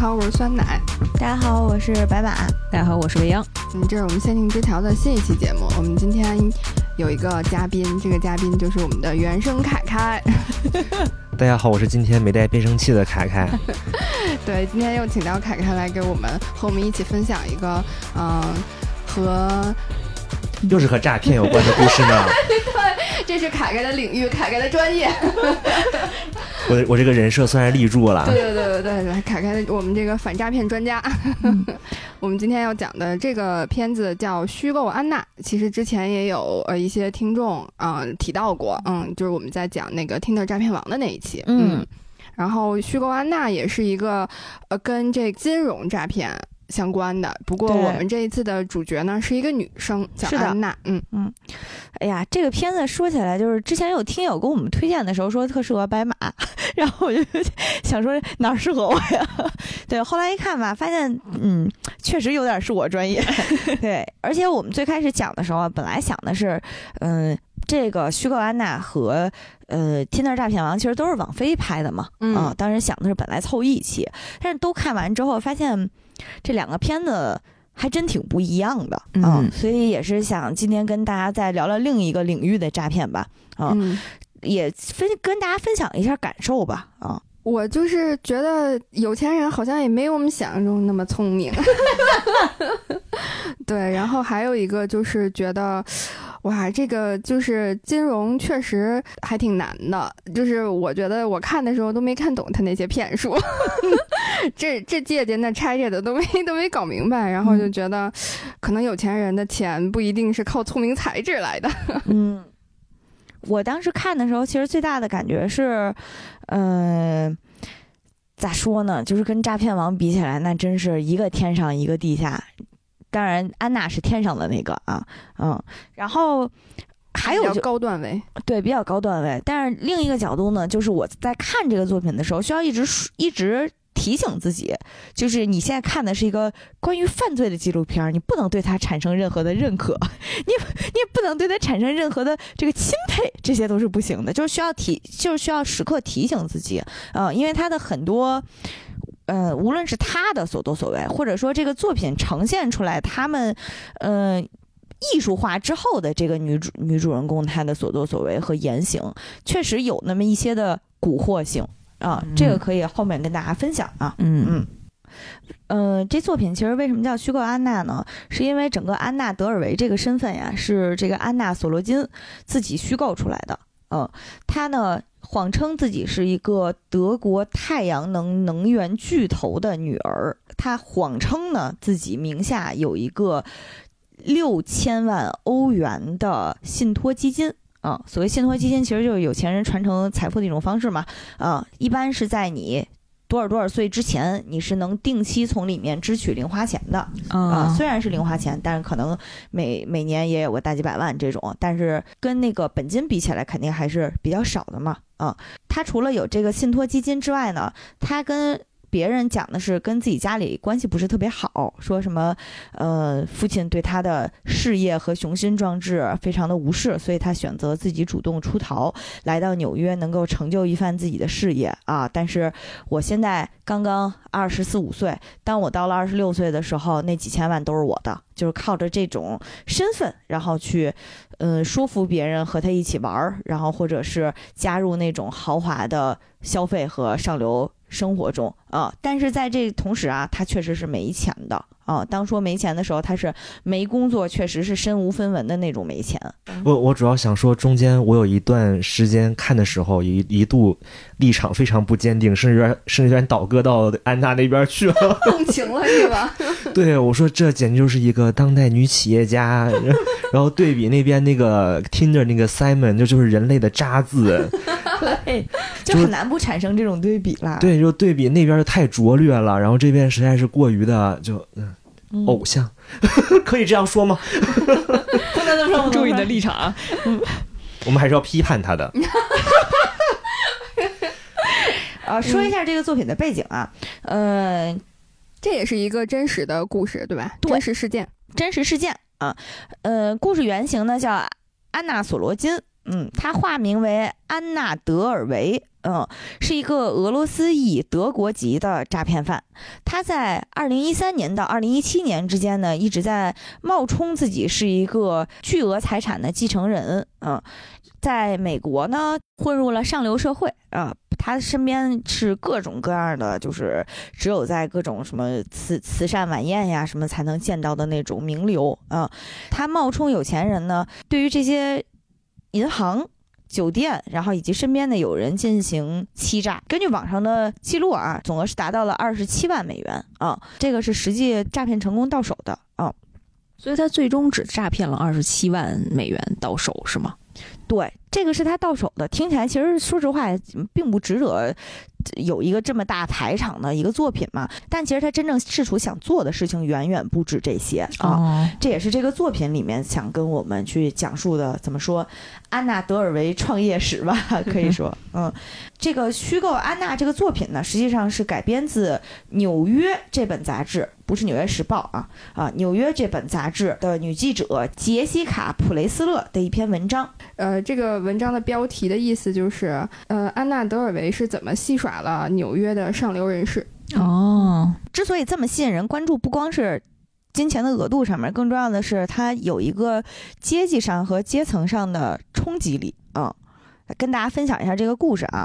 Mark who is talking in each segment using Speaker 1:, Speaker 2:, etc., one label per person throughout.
Speaker 1: 好，我是酸奶。
Speaker 2: 大家好，我是白马。
Speaker 3: 大家好，我是未央。
Speaker 1: 嗯，这是我们限定之条的新一期节目。我们今天有一个嘉宾，这个嘉宾就是我们的原声凯凯。
Speaker 4: 大家好，我是今天没带变声器的凯凯。
Speaker 1: 对，今天又请到凯凯来给我们和我们一起分享一个，嗯，和
Speaker 4: 又是和诈骗有关的故事呢。
Speaker 1: 对，这是凯凯的领域，凯凯的专业。
Speaker 4: 我我这个人设算是立住了。
Speaker 1: 对对对对对对，凯凯，我们这个反诈骗专家。我们今天要讲的这个片子叫《虚构安娜》，其实之前也有呃一些听众啊提到过，嗯，就是我们在讲那个 Tinder 诈骗王的那一期，嗯，然后《虚构安娜》也是一个呃跟这金融诈骗。相关的，不过我们这一次的主角呢是一个女生，叫安娜。嗯
Speaker 2: 嗯，哎呀，这个片子说起来，就是之前有听友给我们推荐的时候说特适合白马，然后我就 想说哪适合我呀？对，后来一看吧，发现嗯，确实有点是我专业。对，而且我们最开始讲的时候，本来想的是，嗯，这个虚构安娜和呃天道诈骗王其实都是网飞拍的嘛，嗯，当时想的是本来凑一起，但是都看完之后发现。这两个片子还真挺不一样的啊，所以也是想今天跟大家再聊聊另一个领域的诈骗吧啊，也分跟大家分享一下感受吧啊。
Speaker 1: 我就是觉得有钱人好像也没有我们想象中那么聪明，对。然后还有一个就是觉得，哇，这个就是金融确实还挺难的。就是我觉得我看的时候都没看懂他那些骗术，这这借鉴那拆借的都没都没搞明白。然后就觉得，可能有钱人的钱不一定是靠聪明才智来的。
Speaker 2: 嗯。我当时看的时候，其实最大的感觉是，嗯，咋说呢？就是跟诈骗王比起来，那真是一个天上一个地下。当然，安娜是天上的那个啊，嗯。然后还有
Speaker 1: 就高段位，
Speaker 2: 对，比较高段位。但是另一个角度呢，就是我在看这个作品的时候，需要一直一直。提醒自己，就是你现在看的是一个关于犯罪的纪录片，你不能对它产生任何的认可，你你也不能对它产生任何的这个钦佩，这些都是不行的。就是需要提，就是需要时刻提醒自己，呃，因为它的很多，呃，无论是他的所作所为，或者说这个作品呈现出来他们，呃，艺术化之后的这个女主女主人公她的所作所为和言行，确实有那么一些的蛊惑性。啊，这个可以后面跟大家分享啊。嗯嗯，呃，这作品其实为什么叫虚构安娜呢？是因为整个安娜德尔维这个身份呀，是这个安娜索罗金自己虚构出来的。嗯，她呢谎称自己是一个德国太阳能能源巨头的女儿，她谎称呢自己名下有一个六千万欧元的信托基金。啊，所谓信托基金其实就是有钱人传承财富的一种方式嘛。啊，一般是在你多少多少岁之前，你是能定期从里面支取零花钱的。啊，虽然是零花钱，但是可能每每年也有个大几百万这种，但是跟那个本金比起来，肯定还是比较少的嘛。啊，它除了有这个信托基金之外呢，它跟别人讲的是跟自己家里关系不是特别好，说什么，呃，父亲对他的事业和雄心壮志非常的无视，所以他选择自己主动出逃，来到纽约，能够成就一番自己的事业啊。但是我现在刚刚二十四五岁，当我到了二十六岁的时候，那几千万都是我的，就是靠着这种身份，然后去，嗯，说服别人和他一起玩儿，然后或者是加入那种豪华的消费和上流。生活中啊，但是在这同时啊，他确实是没钱的啊。当说没钱的时候，他是没工作，确实是身无分文的那种没钱。
Speaker 4: 我我主要想说，中间我有一段时间看的时候，一一度立场非常不坚定，甚至甚至有点倒戈到安娜那边去了，
Speaker 1: 动情了是吧？
Speaker 4: 对，我说这简直就是一个当代女企业家，然后对比那边那个听着那个 Simon，就就是人类的渣子。
Speaker 2: 对，就很难不产生这种对比啦。
Speaker 4: 对，就对比那边太拙劣了，然后这边实在是过于的就嗯，偶像，可以这样说吗？
Speaker 2: 不能这么说，
Speaker 3: 注意你的立场啊。
Speaker 4: 我们还是要批判他的。
Speaker 2: 啊，说一下这个作品的背景啊，呃，
Speaker 1: 这也是一个真实的故事，对吧？真实事件，
Speaker 2: 真实事件啊。呃，故事原型呢叫安娜索罗金。嗯，她化名为安娜·德尔维嗯，是一个俄罗斯裔德国籍的诈骗犯。他在二零一三年到二零一七年之间呢，一直在冒充自己是一个巨额财产的继承人。嗯，在美国呢，混入了上流社会啊。他身边是各种各样的，就是只有在各种什么慈慈善晚宴呀什么才能见到的那种名流啊。他冒充有钱人呢，对于这些银行。酒店，然后以及身边的友人进行欺诈。根据网上的记录啊，总额是达到了二十七万美元啊，这个是实际诈骗成功到手的啊。
Speaker 3: 所以他最终只诈骗了二十七万美元到手，是吗？
Speaker 2: 对，这个是他到手的。听起来其实说实话，并不值得。有一个这么大排场的一个作品嘛，但其实他真正试图想做的事情远远不止这些啊。这也是这个作品里面想跟我们去讲述的，怎么说？安娜德尔维创业史吧，可以说，嗯，这个虚构安娜这个作品呢，实际上是改编自《纽约》这本杂志，不是《纽约时报》啊啊，《纽约》这本杂志的女记者杰西卡普雷斯勒的一篇文章。
Speaker 1: 呃，这个文章的标题的意思就是，呃，安娜德尔维是怎么戏耍了纽约的上流人士。
Speaker 2: 哦，之所以这么吸引人关注，不光是。金钱的额度上面，更重要的是它有一个阶级上和阶层上的冲击力啊。跟大家分享一下这个故事啊，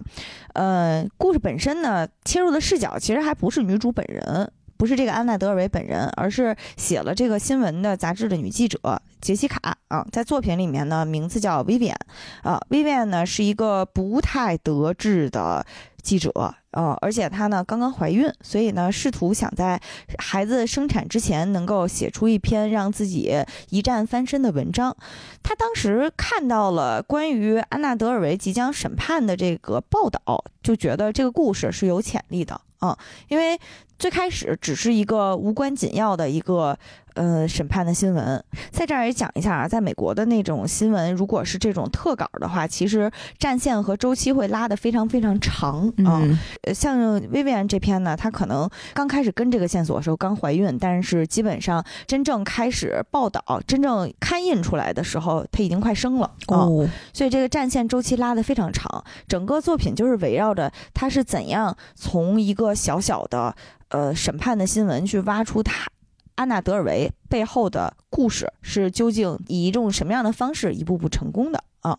Speaker 2: 呃，故事本身呢，切入的视角其实还不是女主本人，不是这个安娜德尔维本人，而是写了这个新闻的杂志的女记者杰西卡啊。在作品里面呢，名字叫 Vivian 啊，Vivian 呢是一个不太得志的。记者，呃，而且她呢刚刚怀孕，所以呢试图想在孩子生产之前能够写出一篇让自己一战翻身的文章。她当时看到了关于安娜德尔维即将审判的这个报道，就觉得这个故事是有潜力的啊，因为最开始只是一个无关紧要的一个。呃，审判的新闻在这儿也讲一下啊，在美国的那种新闻，如果是这种特稿的话，其实战线和周期会拉得非常非常长啊。呃，像 Vivian 这篇呢，她可能刚开始跟这个线索的时候刚怀孕，但是基本上真正开始报道、真正刊印出来的时候，她已经快生了哦。所以这个战线周期拉得非常长，整个作品就是围绕着她是怎样从一个小小的呃审判的新闻去挖出她。安娜·德尔维背后的故事是究竟以一种什么样的方式一步步成功的啊？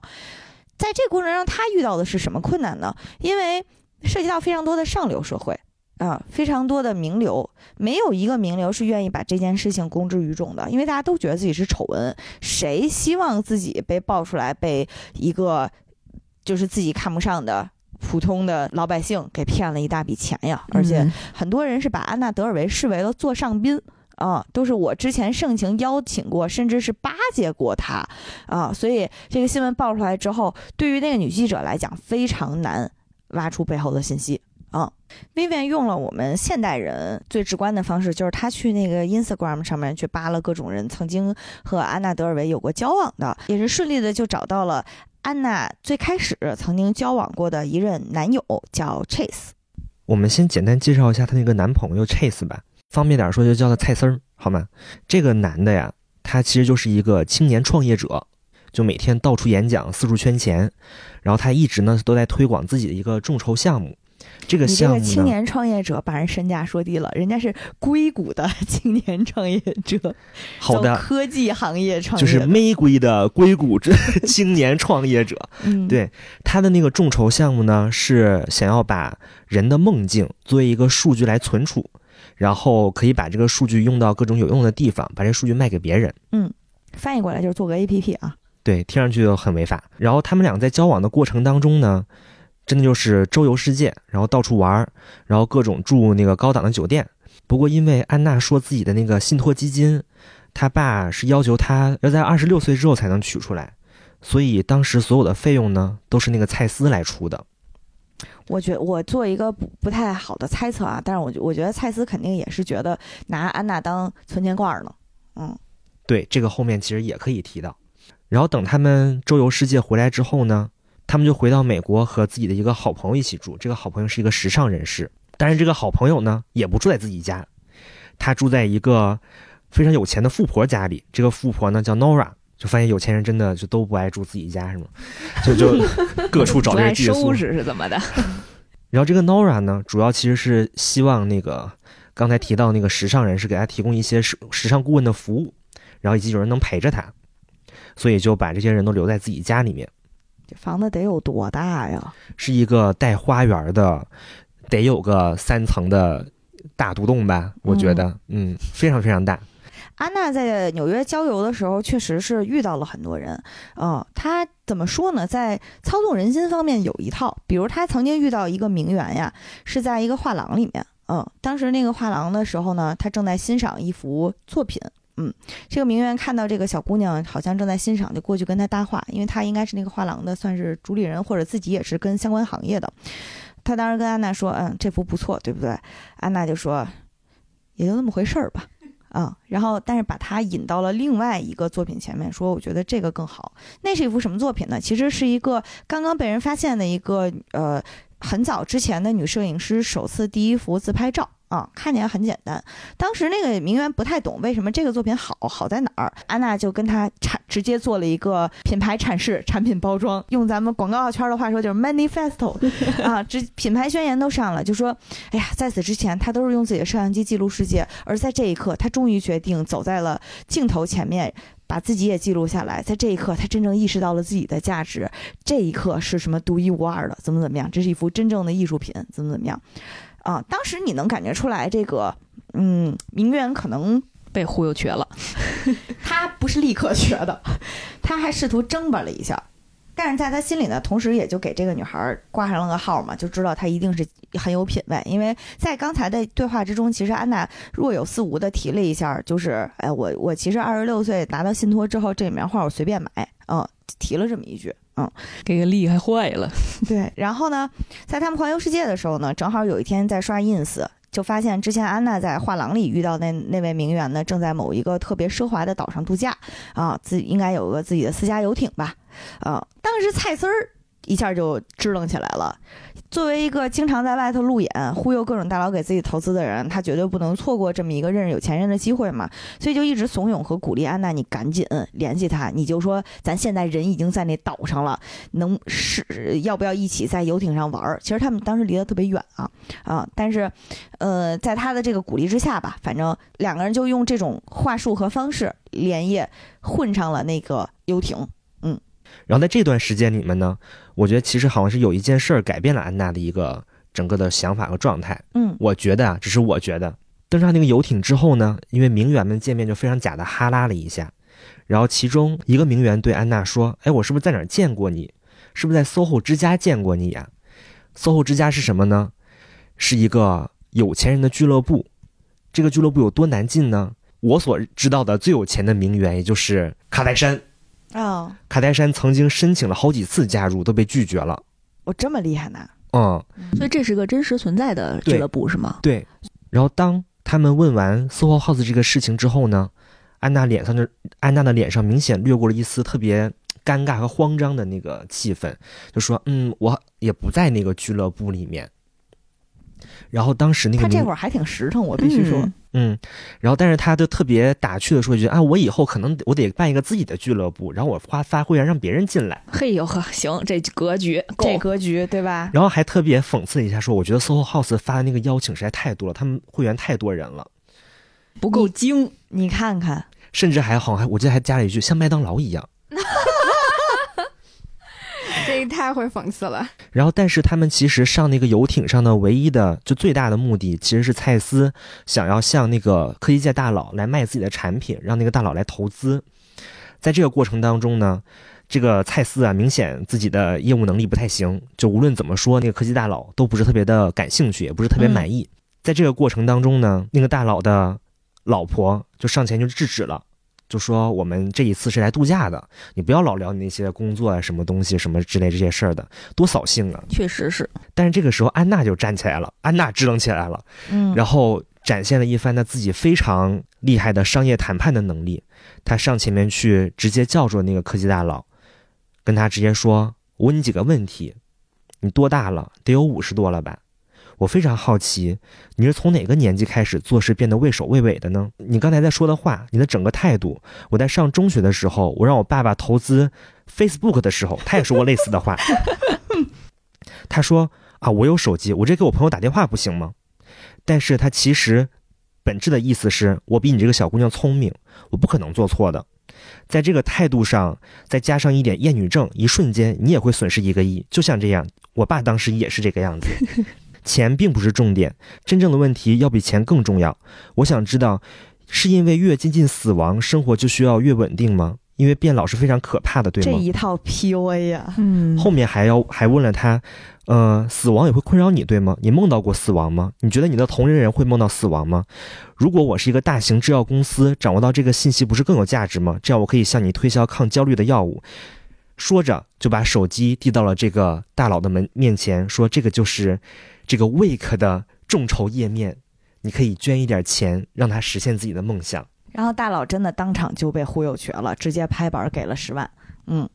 Speaker 2: 在这个过程中，他遇到的是什么困难呢？因为涉及到非常多的上流社会啊，非常多的名流，没有一个名流是愿意把这件事情公之于众的，因为大家都觉得自己是丑闻，谁希望自己被爆出来被一个就是自己看不上的普通的老百姓给骗了一大笔钱呀？而且很多人是把安娜·德尔维视为了座上宾。啊，都是我之前盛情邀请过，甚至是巴结过他，啊，所以这个新闻爆出来之后，对于那个女记者来讲非常难挖出背后的信息啊。Vivian 用了我们现代人最直观的方式，就是他去那个 Instagram 上面去扒了各种人曾经和安娜德尔维有过交往的，也是顺利的就找到了安娜最开始曾经交往过的一任男友，叫 Chase。
Speaker 4: 我们先简单介绍一下她那个男朋友 Chase 吧。方便点说，就叫他蔡丝儿，好吗？这个男的呀，他其实就是一个青年创业者，就每天到处演讲，四处圈钱，然后他一直呢都在推广自己的一个众筹项目。这个项目，
Speaker 2: 青年创业者把人身价说低了，人家是硅谷的青年创业者，
Speaker 4: 好的
Speaker 2: 科技行业创
Speaker 4: 业，就是玫瑰的硅谷这青年创业者。对他的那个众筹项目呢，是想要把人的梦境作为一个数据来存储。然后可以把这个数据用到各种有用的地方，把这数据卖给别人。
Speaker 2: 嗯，翻译过来就是做个 A P P 啊。
Speaker 4: 对，听上去就很违法。然后他们俩在交往的过程当中呢，真的就是周游世界，然后到处玩，然后各种住那个高档的酒店。不过因为安娜说自己的那个信托基金，他爸是要求他要在二十六岁之后才能取出来，所以当时所有的费用呢都是那个蔡司来出的。
Speaker 2: 我觉我做一个不不太好的猜测啊，但是我我觉得蔡司肯定也是觉得拿安娜当存钱罐呢。嗯，
Speaker 4: 对，这个后面其实也可以提到。然后等他们周游世界回来之后呢，他们就回到美国和自己的一个好朋友一起住。这个好朋友是一个时尚人士，但是这个好朋友呢也不住在自己家，他住在一个非常有钱的富婆家里。这个富婆呢叫 Nora，就发现有钱人真的就都不爱住自己家，是吗？就就 各处找
Speaker 3: 不爱
Speaker 4: 这个借宿
Speaker 3: 收。拾是怎么的？
Speaker 4: 然后这个 Nora 呢，主要其实是希望那个刚才提到那个时尚人士给他提供一些时时尚顾问的服务，然后以及有人能陪着他，所以就把这些人都留在自己家里面，
Speaker 2: 这房子得有多大呀？
Speaker 4: 是一个带花园的，得有个三层的大独栋吧，我觉得，嗯，非常非常大。
Speaker 2: 安娜在纽约郊游的时候，确实是遇到了很多人。嗯、她怎么说呢？在操纵人心方面有一套。比如，她曾经遇到一个名媛呀，是在一个画廊里面。嗯，当时那个画廊的时候呢，她正在欣赏一幅作品。嗯，这个名媛看到这个小姑娘好像正在欣赏，就过去跟她搭话，因为她应该是那个画廊的算是主理人，或者自己也是跟相关行业的。她当时跟安娜说：“嗯，这幅不错，对不对？”安娜就说：“也就那么回事儿吧。”啊、然后但是把她引到了另外一个作品前面，说我觉得这个更好。那是一幅什么作品呢？其实是一个刚刚被人发现的一个呃很早之前的女摄影师首次第一幅自拍照。啊，看起来很简单。当时那个名媛不太懂为什么这个作品好，好在哪儿？安娜就跟他阐直接做了一个品牌阐释、产品包装，用咱们广告圈的话说就是 manifesto 啊，这品牌宣言都上了，就说哎呀，在此之前，他都是用自己的摄像机记录世界，而在这一刻，他终于决定走在了镜头前面，把自己也记录下来。在这一刻，他真正意识到了自己的价值。这一刻是什么独一无二的？怎么怎么样？这是一幅真正的艺术品，怎么怎么样？啊，当时你能感觉出来，这个嗯，名媛可能
Speaker 3: 被忽悠瘸了。
Speaker 2: 他不是立刻瘸的，他还试图挣吧了一下。但是在他心里呢，同时也就给这个女孩挂上了个号嘛，就知道她一定是很有品位。因为在刚才的对话之中，其实安娜若有似无的提了一下，就是哎，我我其实二十六岁拿到信托之后，这里面画我随便买，嗯，提了这么一句，嗯，
Speaker 3: 给个厉害坏了，
Speaker 2: 对。然后呢，在他们环游世界的时候呢，正好有一天在刷 ins。就发现之前安娜在画廊里遇到那那位名媛呢，正在某一个特别奢华的岛上度假啊，自应该有个自己的私家游艇吧，啊，当时蔡丝儿一下就支棱起来了。作为一个经常在外头路演、忽悠各种大佬给自己投资的人，他绝对不能错过这么一个认识有钱人的机会嘛，所以就一直怂恿和鼓励安娜，你赶紧联系他，你就说咱现在人已经在那岛上了，能是要不要一起在游艇上玩？其实他们当时离得特别远啊啊，但是呃，在他的这个鼓励之下吧，反正两个人就用这种话术和方式连夜混上了那个游艇。
Speaker 4: 然后在这段时间里面呢，我觉得其实好像是有一件事儿改变了安娜的一个整个的想法和状态。
Speaker 2: 嗯
Speaker 4: 我觉得啊，只是我觉得，登上那个游艇之后呢，因为名媛们见面就非常假的哈拉了一下，然后其中一个名媛对安娜说：“哎，我是不是在哪儿见过你？是不是在 SOHO 之家见过你呀？SOHO 之家是什么呢？是一个有钱人的俱乐部。这个俱乐部有多难进呢？我所知道的最有钱的名媛，也就是卡戴珊。
Speaker 2: 哦，
Speaker 4: 卡戴珊曾经申请了好几次加入，都被拒绝了。
Speaker 2: 我这么厉害呢？
Speaker 4: 嗯，
Speaker 3: 所以这是个真实存在的俱乐部是吗？
Speaker 4: 对。然后当他们问完 SOHO House 这个事情之后呢，安娜脸上的安娜的脸上明显掠过了一丝特别尴尬和慌张的那个气氛，就说：“嗯，我也不在那个俱乐部里面。”然后当时那个
Speaker 2: 他这会儿还挺实诚，我必须说。
Speaker 3: 嗯
Speaker 4: 嗯，然后但是他就特别打趣的说一句：“啊，我以后可能我得办一个自己的俱乐部，然后我发发会员让别人进来。
Speaker 3: 嘿呦呵，行，这格局
Speaker 2: 这格局对吧”？
Speaker 4: 然后还特别讽刺一下说：“我觉得 SOHO House 发的那个邀请实在太多了，他们会员太多人了，
Speaker 3: 不够精。
Speaker 2: 你看看，
Speaker 4: 甚至还好像还我记得还加了一句像麦当劳一样。”
Speaker 1: 这个太会讽刺了。
Speaker 4: 然后，但是他们其实上那个游艇上的唯一的就最大的目的，其实是蔡司想要向那个科技界大佬来卖自己的产品，让那个大佬来投资。在这个过程当中呢，这个蔡司啊，明显自己的业务能力不太行，就无论怎么说，那个科技大佬都不是特别的感兴趣，也不是特别满意。在这个过程当中呢，那个大佬的老婆就上前就制止了。就说我们这一次是来度假的，你不要老聊你那些工作啊、什么东西、什么之类这些事儿的，多扫兴啊！
Speaker 3: 确实是，
Speaker 4: 但是这个时候，安娜就站起来了，安娜支棱起来了，
Speaker 2: 嗯，
Speaker 4: 然后展现了一番她自己非常厉害的商业谈判的能力。她上前面去，直接叫住那个科技大佬，跟他直接说：“我问你几个问题，你多大了？得有五十多了吧？我非常好奇，你是从哪个年纪开始做事变得畏首畏尾的呢？你刚才在说的话，你的整个态度，我在上中学的时候，我让我爸爸投资 Facebook 的时候，他也说过类似的话。他说啊，我有手机，我这给我朋友打电话不行吗？但是他其实本质的意思是我比你这个小姑娘聪明，我不可能做错的。在这个态度上，再加上一点厌女症，一瞬间你也会损失一个亿。就像这样，我爸当时也是这个样子。钱并不是重点，真正的问题要比钱更重要。我想知道，是因为越接近死亡，生活就需要越稳定吗？因为变老是非常可怕的，对吗？
Speaker 2: 这一套 PUA 呀，
Speaker 3: 嗯
Speaker 4: 后面还要还问了他，呃，死亡也会困扰你，对吗？你梦到过死亡吗？你觉得你的同龄人会梦到死亡吗？如果我是一个大型制药公司，掌握到这个信息不是更有价值吗？这样我可以向你推销抗焦虑的药物。说着就把手机递到了这个大佬的门面前，说这个就是这个 Wake 的众筹页面，你可以捐一点钱，让他实现自己的梦想。
Speaker 2: 然后大佬真的当场就被忽悠瘸了，直接拍板给了十万。嗯，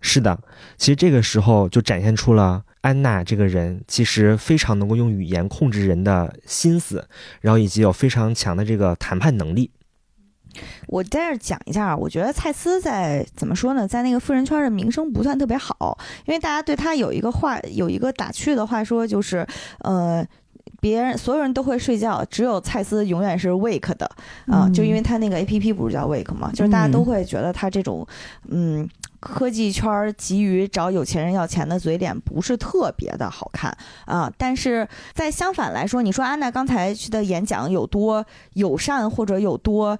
Speaker 4: 是的，其实这个时候就展现出了安娜这个人其实非常能够用语言控制人的心思，然后以及有非常强的这个谈判能力。
Speaker 2: 我在这儿讲一下啊，我觉得蔡司在怎么说呢，在那个富人圈的名声不算特别好，因为大家对他有一个话，有一个打趣的话说，就是呃。别人所有人都会睡觉，只有蔡司永远是 wake 的啊、
Speaker 3: 嗯
Speaker 2: 就因为他那个 A P P 不是叫 wake 吗？就是大家都会觉得他这种，嗯，科技圈儿急于找有钱人要钱的嘴脸不是特别的好看啊。但是在相反来说，你说安娜刚才去的演讲有多友善或者有多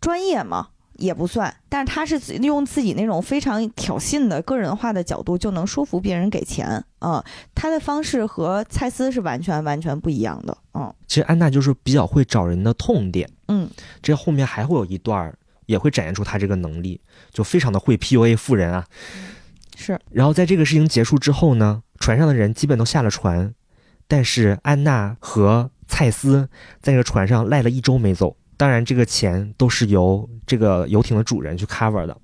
Speaker 2: 专业嘛？也不算，但是他是自用自己那种非常挑衅的个人化的角度，就能说服别人给钱啊、他的方式和蔡司是完全完全不一样的。嗯
Speaker 4: 其实安娜就是比较会找人的痛点，
Speaker 2: 嗯，
Speaker 4: 这后面还会有一段也会展现出他这个能力，就非常的会 PUA 富人啊。
Speaker 2: 是
Speaker 4: 然后在这个事情结束之后呢，船上的人基本都下了船，但是安娜和蔡司在这个船上赖了一周没走。当然，这个钱都是由这个游艇的主人去 cover 的。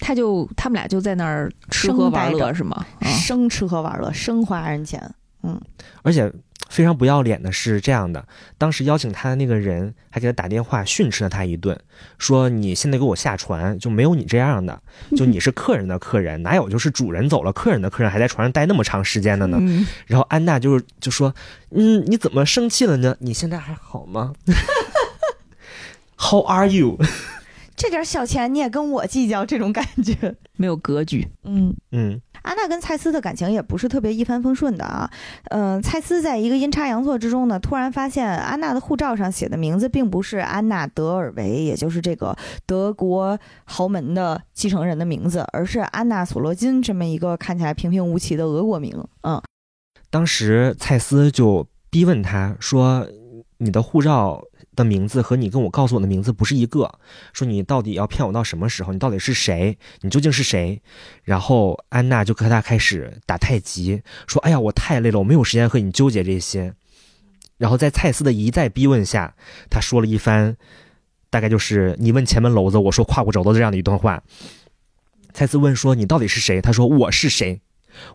Speaker 3: 他就他们俩就在那儿吃喝玩乐是吗？啊
Speaker 2: 生吃喝玩乐，生花人钱。
Speaker 4: 嗯而且非常不要脸的是这样的，当时邀请他的那个人还给他打电话训斥了他一顿，说你现在给我下船，就没有你这样的，就你是客人的客人，哪有就是主人走了，客人的客人还在船上待那么长时间的呢？
Speaker 3: 嗯，
Speaker 4: 然后安娜就是就说，嗯，你怎么生气了呢？你现在还好吗？How are you？
Speaker 2: 这点小钱你也跟我计较，这种感觉。
Speaker 3: 没有格局。
Speaker 2: 嗯。
Speaker 4: 嗯，
Speaker 2: 安娜跟蔡司的感情也不是特别一帆风顺的啊。嗯、蔡司在一个阴差阳错之中呢，突然发现安娜的护照上写的名字并不是安娜·德尔维，也就是这个德国豪门的继承人的名字，而是安娜·索罗金这么一个看起来平平无奇的俄国名。嗯，
Speaker 4: 当时蔡司就逼问他说：“你的护照的名字和你跟我告诉我的名字不是一个，说你到底要骗我到什么时候？你到底是谁？你究竟是谁？”然后安娜就和他开始打太极，说：“哎呀，我太累了，我没有时间和你纠结这些。”然后在蔡司的一再逼问下，他说了一番，大概就是“你问前门楼子，我说胯骨轴子”这样的一段话。蔡司问说：“你到底是谁？”他说：“我是谁？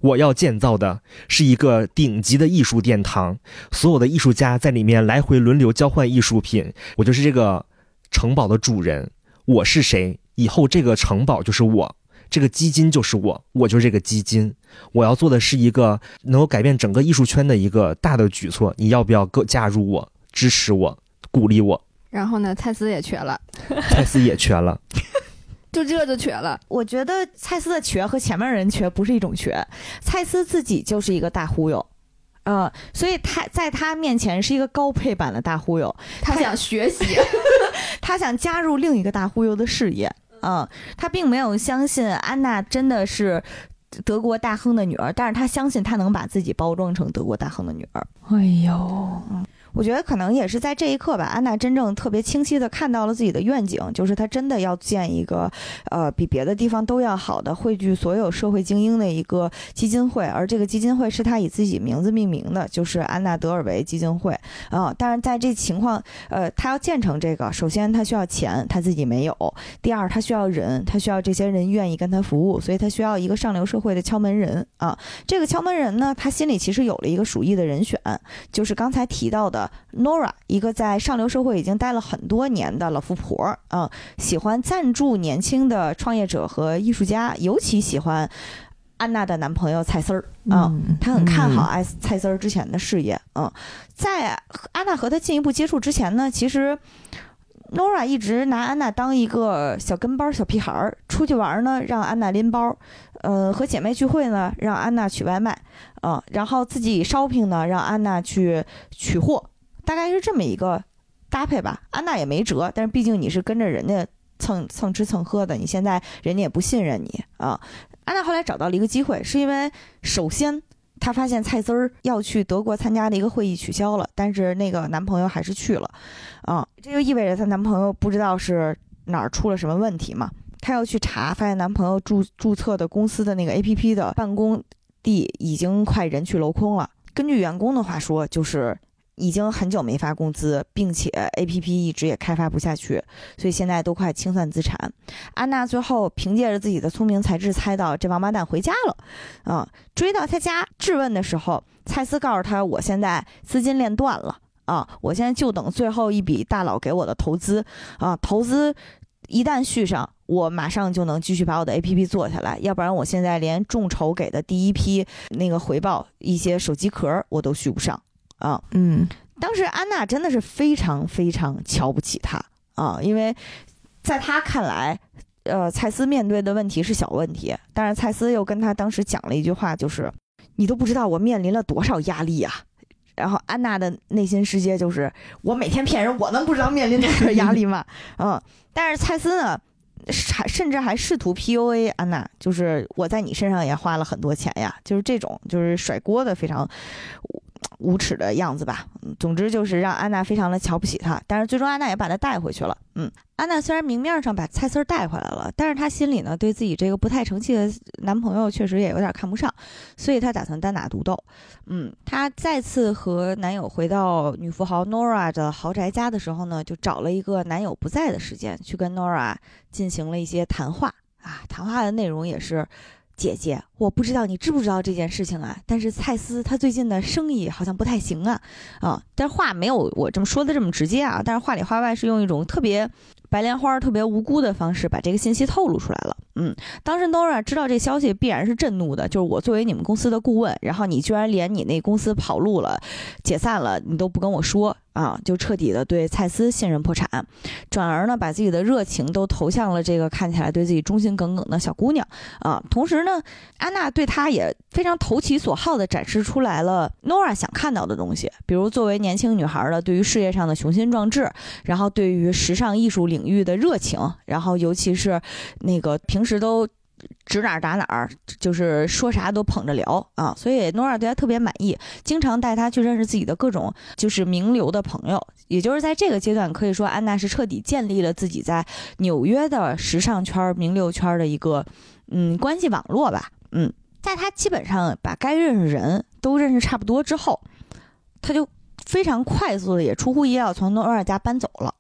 Speaker 4: 我要建造的是一个顶级的艺术殿堂，所有的艺术家在里面来回轮流交换艺术品。我就是这个城堡的主人。我是谁？以后这个城堡就是我，这个基金就是我，我就是这个基金。我要做的是一个能够改变整个艺术圈的一个大的举措。你要不要够加入我，支持我，鼓励我？
Speaker 1: 然后呢，蔡司也瘸了，
Speaker 4: 蔡司也瘸了。
Speaker 1: 就这就瘸了。
Speaker 2: 我觉得蔡司的瘸和前面人瘸不是一种瘸，蔡司自己就是一个大忽悠。呃，所以他在他面前是一个高配版的大忽悠，
Speaker 1: 他想学习，
Speaker 2: 他想加入另一个大忽悠的事业。嗯，他并没有相信安娜真的是德国大亨的女儿，但是他相信他能把自己包装成德国大亨的女儿。
Speaker 3: 哎呦，
Speaker 2: 我觉得可能也是在这一刻吧，安娜真正特别清晰的看到了自己的愿景，就是她真的要建一个，呃，比别的地方都要好的汇聚所有社会精英的一个基金会，而这个基金会是她以自己名字命名的，就是安娜德尔维基金会啊。但是在这情况，呃，她要建成这个，首先她需要钱，她自己没有；第二，她需要人，她需要这些人愿意跟她服务，所以她需要一个上流社会的敲门人啊。这个敲门人呢，他心里其实有了一个属意的人选，就是刚才提到的。Nora，一个在上流社会已经待了很多年的老富婆啊，喜欢赞助年轻的创业者和艺术家，尤其喜欢安娜的男朋友蔡丝儿啊，她很看好艾蔡丝儿之前的事业嗯，在安娜和他进一步接触之前呢，其实 Nora 一直拿安娜当一个小跟班、小屁孩儿，出去玩呢让安娜拎包，呃，和姐妹聚会呢让安娜取外卖，啊，然后自己 shopping 呢让安娜去取货。大概是这么一个搭配吧，安娜也没辙，但是毕竟你是跟着人家蹭蹭吃蹭喝的，你现在人家也不信任你啊。安娜后来找到了一个机会，是因为首先她发现蔡丝儿要去德国参加的一个会议取消了，但是那个男朋友还是去了啊，这就意味着她男朋友不知道是哪儿出了什么问题嘛，她要去查，发现男朋友注注册的公司的那个 A P P 的办公地已经快人去楼空了。根据员工的话说，就是。已经很久没发工资，并且 A P P 一直也开发不下去，所以现在都快清算资产。安娜最后凭借着自己的聪明才智，猜到这王八蛋回家了，啊，追到他家质问的时候，蔡司告诉他：“我现在资金链断了，啊，我现在就等最后一笔大佬给我的投资，啊，投资一旦续上，我马上就能继续把我的 A P P 做下来，要不然我现在连众筹给的第一批那个回报一些手机壳我都续不上。”啊，
Speaker 3: 嗯，
Speaker 2: 当时安娜真的是非常非常瞧不起他啊，因为在他看来，呃，蔡司面对的问题是小问题，但是蔡司又跟他当时讲了一句话，就是你都不知道我面临了多少压力啊。然后安娜的内心世界就是，我每天骗人，我能不知道面临多少压力吗？嗯，但是蔡司呢，还甚至还试图 PUA 安娜，就是我在你身上也花了很多钱呀，就是这种就是甩锅的非常。无耻的样子吧，总之就是让安娜非常的瞧不起他，但是最终安娜也把他带回去了。嗯，安娜虽然明面上把蔡丝带回来了，但是她心里呢对自己这个不太成器的男朋友确实也有点看不上，所以她打算单打独斗。嗯，她再次和男友回到女富豪 Nora 的豪宅家的时候呢，就找了一个男友不在的时间去跟 Nora 进行了一些谈话啊，谈话的内容也是。姐姐，我不知道你知不知道这件事情啊？但是蔡司他最近的生意好像不太行啊，啊，但是话没有我这么说的这么直接啊，但是话里话外是用一种特别白莲花、特别无辜的方式把这个信息透露出来了。嗯，当时 Nora 知道这消息必然是震怒的，就是我作为你们公司的顾问，然后你居然连你那公司跑路了、解散了，你都不跟我说。啊，就彻底的对蔡司信任破产，转而呢把自己的热情都投向了这个看起来对自己忠心耿耿的小姑娘啊。同时呢，安娜对她也非常投其所好的展示出来了 Nora 想看到的东西，比如作为年轻女孩的对于事业上的雄心壮志，然后对于时尚艺术领域的热情，然后尤其是那个平平时都。指哪打哪儿，就是说啥都捧着聊啊，所以诺尔对他特别满意，经常带他去认识自己的各种就是名流的朋友。也就是在这个阶段，可以说安娜是彻底建立了自己在纽约的时尚圈、名流圈的一个嗯关系网络吧。嗯，在他基本上把该认识人都认识差不多之后，他就非常快速的也出乎意料从诺尔家搬走了。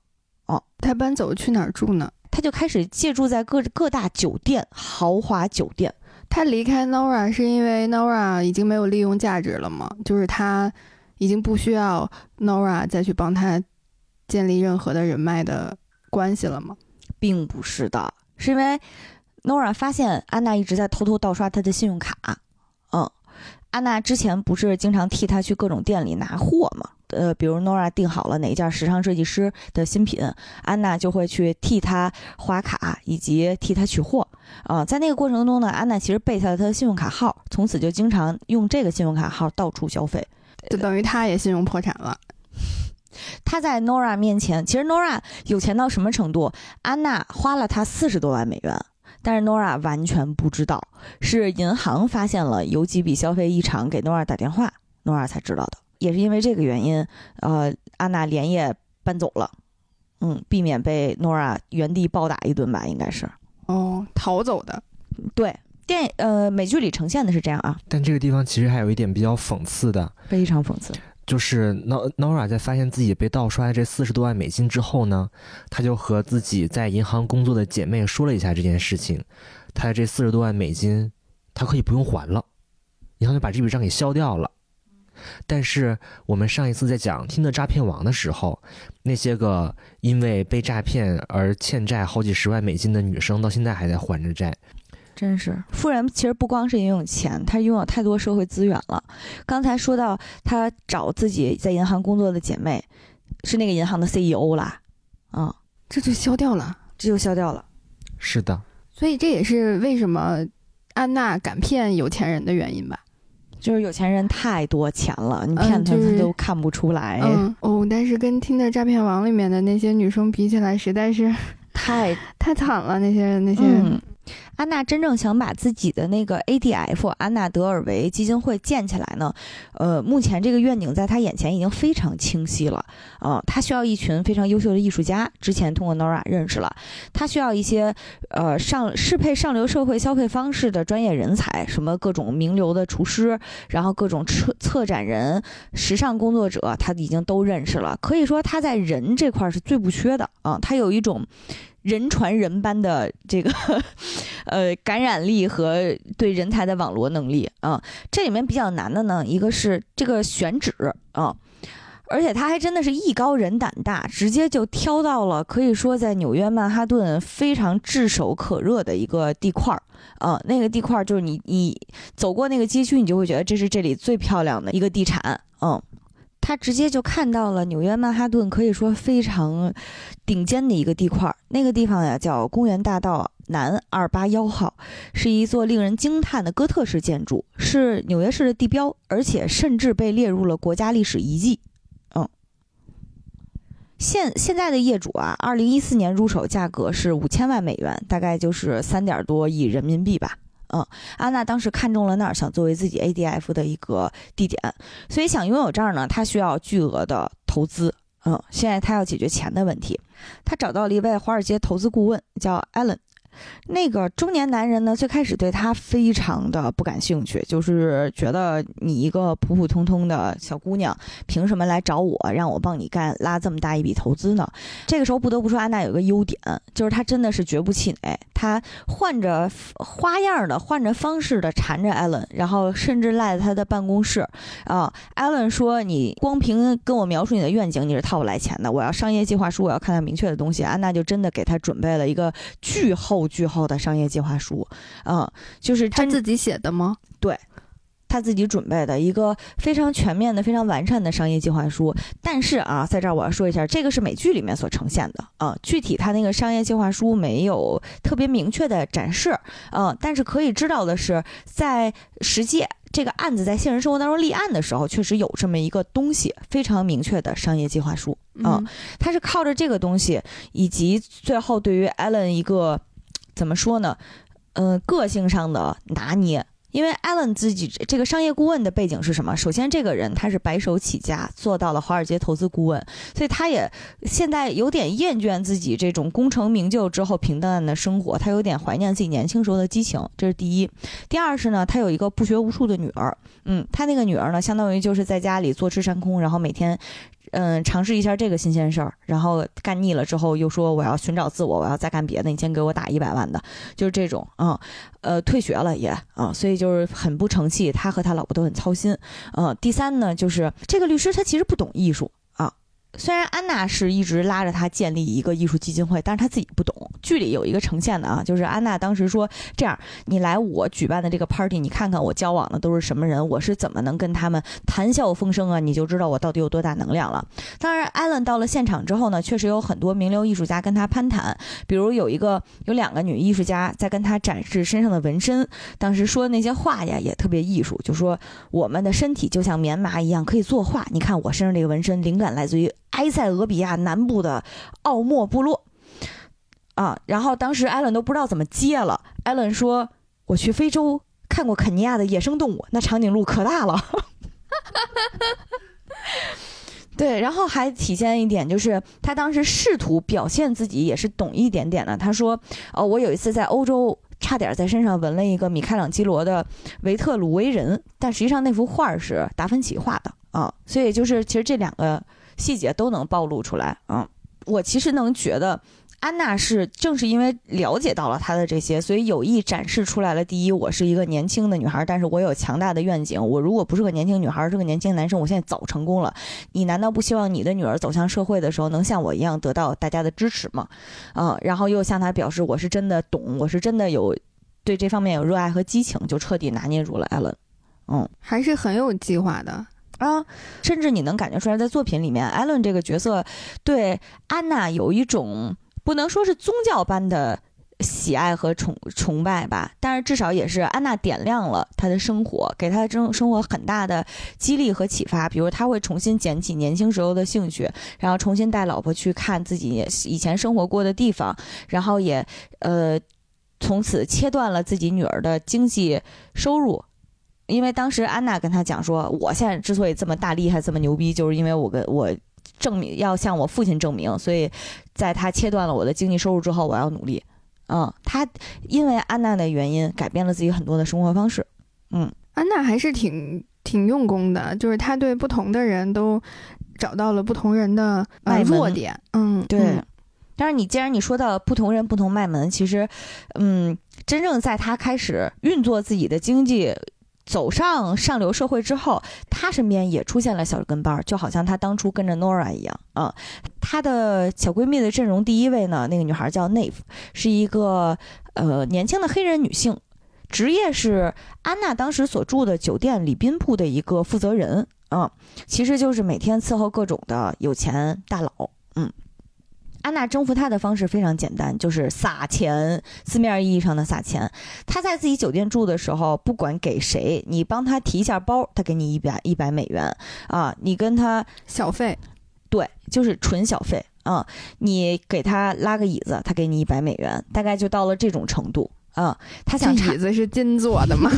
Speaker 2: 哦，
Speaker 1: 他搬走去哪儿住呢？
Speaker 2: 他就开始借住在各各大酒店、豪华酒店。
Speaker 1: 他离开 Nora 是因为 Nora 已经没有利用价值了吗？就是他已经不需要 Nora 再去帮他建立任何的人脉的关系了吗？
Speaker 2: 并不是的，是因为 Nora 发现安娜一直在偷偷盗刷他的信用卡。嗯，安娜之前不是经常替他去各种店里拿货吗？呃，比如 Nora 定好了哪一件时尚设计师的新品，安娜就会去替他划卡以及替他取货啊。在那个过程中呢，安娜其实背下了他的信用卡号，从此就经常用这个信用卡号到处消费，
Speaker 1: 就等于他也信用破产了。
Speaker 2: 他在 Nora 面前，其实 Nora 有钱到什么程度？安娜花了他四十多万美元，但是 Nora 完全不知道，是银行发现了有几笔消费异常，给 Nora 打电话，Nora 才知道的。也是因为这个原因，呃，安娜连夜搬走了，嗯，避免被 Nora 原地暴打一顿吧，应该是。
Speaker 1: 哦，逃走的。
Speaker 2: 对，电呃美剧里呈现的是这样啊，
Speaker 4: 但这个地方其实还有一点比较讽刺的，
Speaker 2: 非常讽刺。
Speaker 4: 就是 Nor Nora 在发现自己被盗刷的这四十多万美金之后呢，她就和自己在银行工作的姐妹说了一下这件事情，她的这四十多万美金，她可以不用还了，银行就把这笔账给消掉了。但是我们上一次在讲听的诈骗王的时候，那些个因为被诈骗而欠债好几十万美金的女生，到现在还在还着债。
Speaker 2: 真是，富人其实不光是拥有钱，他拥有太多社会资源了。刚才说到他找自己在银行工作的姐妹，是那个银行的 CEO 啦，啊、
Speaker 1: 这就消掉了。
Speaker 2: 这就消掉了。
Speaker 4: 是的，
Speaker 1: 所以这也是为什么安娜敢骗有钱人的原因吧？
Speaker 2: 就是有钱人太多钱了，你骗他他都看不出来，
Speaker 1: 嗯哦，但是跟听的诈骗网里面的那些女生比起来，实在是
Speaker 2: 太
Speaker 1: 太惨了。那些那些，
Speaker 2: 嗯，安娜真正想把自己的那个 ADF 安娜德尔维基金会建起来呢，呃，目前这个愿景在她眼前已经非常清晰了啊、她需要一群非常优秀的艺术家，之前通过 Nora 认识了，她需要一些呃上适配上流社会消费方式的专业人才，什么各种名流的厨师，然后各种策策展人、时尚工作者，她已经都认识了。可以说她在人这块是最不缺的啊，她有一种。人传人般的这个呃感染力和对人才的网罗能力啊、这里面比较难的呢，一个是这个选址啊。而且他还真的是艺高人胆大，直接就挑到了可以说在纽约曼哈顿非常炙手可热的一个地块儿啊、那个地块儿就是你你走过那个街区，你就会觉得这是这里最漂亮的一个地产，嗯。他直接就看到了纽约曼哈顿可以说非常顶尖的一个地块儿，那个地方呀叫公园大道南二八幺号，是一座令人惊叹的哥特式建筑，是纽约市的地标，而且甚至被列入了国家历史遗迹。嗯，现现在的业主啊，二零一四年入手价格是五千万美元，大概就是三点多亿人民币吧。嗯，安娜当时看中了那儿，想作为自己 ADF 的一个地点，所以想拥有这儿呢，她需要巨额的投资。嗯，现在她要解决钱的问题，她找到了一位华尔街投资顾问，叫 Allen。那个中年男人呢，最开始对她非常的不感兴趣，就是觉得你一个普普通通的小姑娘，凭什么来找我，让我帮你干拉这么大一笔投资呢？这个时候不得不说，安娜有个优点，就是她真的是绝不气馁，她换着花样的、换着方式的缠着艾伦，然后甚至赖在他的办公室啊。艾伦说：“你光凭跟我描述你的愿景，你是套不来钱的。我要商业计划书，我要看到明确的东西。”安娜就真的给他准备了一个巨厚巨厚的商业计划书，嗯，就是
Speaker 1: 他自己写的吗？
Speaker 2: 对他自己准备的一个非常全面的、非常完善的商业计划书。但是啊，在这儿我要说一下，这个是美剧里面所呈现的啊，具体他那个商业计划书没有特别明确的展示，嗯、但是可以知道的是，在实际。这个案子在现实生活当中立案的时候，确实有这么一个东西，非常明确的商业计划书。
Speaker 1: 嗯，
Speaker 2: 他是靠着这个东西，以及最后对于 Allen 一个怎么说呢，嗯、个性上的拿捏。因为 Allen 自己这个商业顾问的背景是什么？首先，这个人他是白手起家，做到了华尔街投资顾问，所以他也现在有点厌倦自己这种功成名就之后平淡的生活，他有点怀念自己年轻时候的激情，这是第一。第二是呢，他有一个不学无术的女儿，嗯，他那个女儿呢，相当于就是在家里坐吃山空，然后每天。嗯，尝试一下这个新鲜事儿，然后干腻了之后又说我要寻找自我，我要再干别的，你先给我打一百万的，就是这种啊、呃，退学了也啊、所以就是很不成器，他和他老婆都很操心。嗯、第三呢，就是这个律师他其实不懂艺术。虽然安娜是一直拉着他建立一个艺术基金会，但是他自己不懂。剧里有一个呈现的啊，就是安娜当时说：“这样，你来我举办的这个 party，你看看我交往的都是什么人，我是怎么能跟他们谈笑风生啊？你就知道我到底有多大能量了。”当然，艾伦到了现场之后呢，确实有很多名流艺术家跟他攀谈，比如有一个有两个女艺术家在跟他展示身上的纹身，当时说的那些话呀也特别艺术，就说我们的身体就像棉麻一样可以作画，你看我身上这个纹身，灵感来自于埃塞俄比亚南部的奥莫部落。啊，然后当时艾伦都不知道怎么接了。艾伦说：“我去非洲看过肯尼亚的野生动物，那长颈鹿可大了。”对，然后还体现一点就是他当时试图表现自己也是懂一点点的。他说：“呃，我有一次在欧洲差点在身上纹了一个米开朗基罗的维特鲁威人，但实际上那幅画是达芬奇画的啊。所以就是其实这两个细节都能暴露出来啊。我其实能觉得。”安娜是正是因为了解到了他的这些，所以有意展示出来了。第一，我是一个年轻的女孩，但是我有强大的愿景。我如果不是个年轻女孩，是个年轻男生，我现在早成功了。你难道不希望你的女儿走向社会的时候，能像我一样得到大家的支持吗？嗯，然后又向他表示我是真的懂，我是真的有对这方面有热爱和激情，就彻底拿捏住了艾伦。嗯，
Speaker 1: 还是很有计划的
Speaker 2: 啊，甚至你能感觉出来，在作品里面，艾伦这个角色对安娜有一种。不能说是宗教般的喜爱和崇崇拜吧，但是至少也是安娜点亮了他的生活，给他的生生活很大的激励和启发。比如他会重新捡起年轻时候的兴趣，然后重新带老婆去看自己以前生活过的地方，然后也呃从此切断了自己女儿的经济收入，因为当时安娜跟他讲说，我现在之所以这么大厉害这么牛逼，就是因为我跟我。证明要向我父亲证明，所以在他切断了我的经济收入之后，我要努力。嗯，他因为安娜的原因改变了自己很多的生活方式。嗯，
Speaker 1: 安娜还是挺挺用功的，就是他对不同的人都找到了不同人的弱点。嗯，
Speaker 2: 对。但是你既然你说到不同人不同卖门，其实，嗯，真正在他开始运作自己的经济。走上上流社会之后，他身边也出现了小跟班，就好像他当初跟着 Nora 一样啊。她的小闺蜜的阵容第一位呢，那个女孩叫 Nave，是一个呃年轻的黑人女性，职业是安娜当时所住的酒店礼宾部的一个负责人啊，其实就是每天伺候各种的有钱大佬，嗯。安娜征服他的方式非常简单，就是撒钱，字面意义上的撒钱。他在自己酒店住的时候，不管给谁，你帮他提一下包，他给你一百一百美元啊。你跟他
Speaker 1: 小费，
Speaker 2: 对，就是纯小费啊。你给他拉个椅子，他给你一百美元，大概就到了这种程度啊。他想
Speaker 1: 椅子是金做的吗？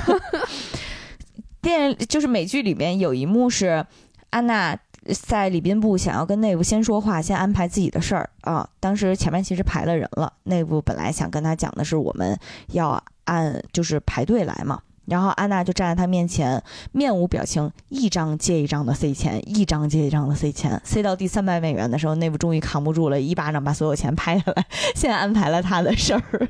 Speaker 2: 电就是美剧里面有一幕是安娜。在礼宾部想要跟内部先说话，先安排自己的事儿啊。当时前面其实排了人了，内部本来想跟他讲的是我们要按就是排队来嘛。然后安娜就站在他面前，面无表情，一张接一张的塞钱，一张接一张的塞钱，塞到第三百美元的时候，内部终于扛不住了，一巴掌把所有钱拍下来，现在安排了他的事儿。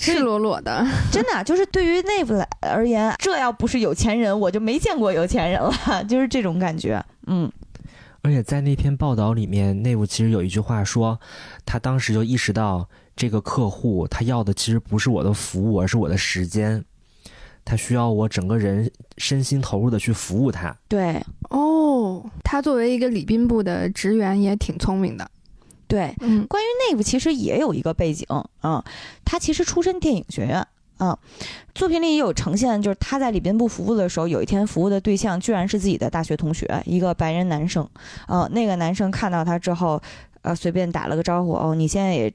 Speaker 1: 赤裸裸的，
Speaker 2: 真的就是对于内部来而言，这要不是有钱人，我就没见过有钱人了，就是这种感觉。嗯，
Speaker 4: 而且在那篇报道里面，内部其实有一句话说，他当时就意识到这个客户他要的其实不是我的服务，而是我的时间，他需要我整个人身心投入的去服务他。
Speaker 2: 对，
Speaker 1: 哦，他作为一个礼宾部的职员也挺聪明的。
Speaker 2: 对，嗯，关于内部其实也有一个背景啊，他其实出身电影学院啊，作品里也有呈现，就是他在礼宾部服务的时候，有一天服务的对象居然是自己的大学同学，一个白人男生，啊，那个男生看到他之后，呃，随便打了个招呼，哦，你现在也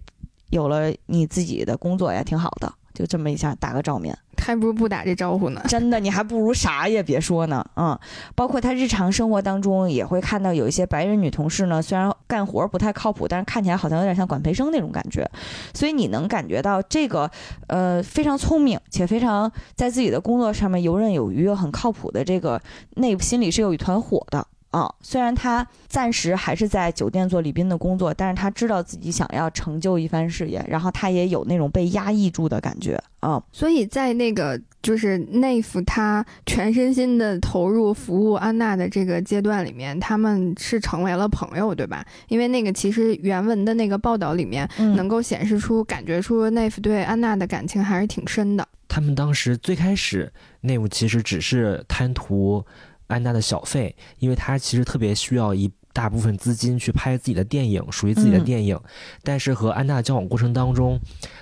Speaker 2: 有了你自己的工作呀，挺好的，就这么一下打个照面。
Speaker 1: 还不如不打这招呼呢，
Speaker 2: 真的，你还不如啥也别说呢。嗯，包括他日常生活当中也会看到有一些白人女同事呢，虽然干活不太靠谱，但是看起来好像有点像管培生那种感觉，所以你能感觉到这个呃非常聪明且非常在自己的工作上面游刃有余又很靠谱的这个内部心里是有一团火的。啊，虽然他暂时还是在酒店做礼宾的工作，但是他知道自己想要成就一番事业，然后他也有那种被压抑住的感觉啊。
Speaker 1: 所以在那个就是内夫他全身心的投入服务安娜的这个阶段里面，他们是成为了朋友，对吧？因为那个其实原文的那个报道里面能够显示出感觉出内夫对安娜的感情还是挺深的。
Speaker 4: 他们当时最开始内务其实只是贪图。安娜的小费，因为她其实特别需要一大部分资金去拍自己的电影，属于自己的电影。但是和安娜交往过程当中，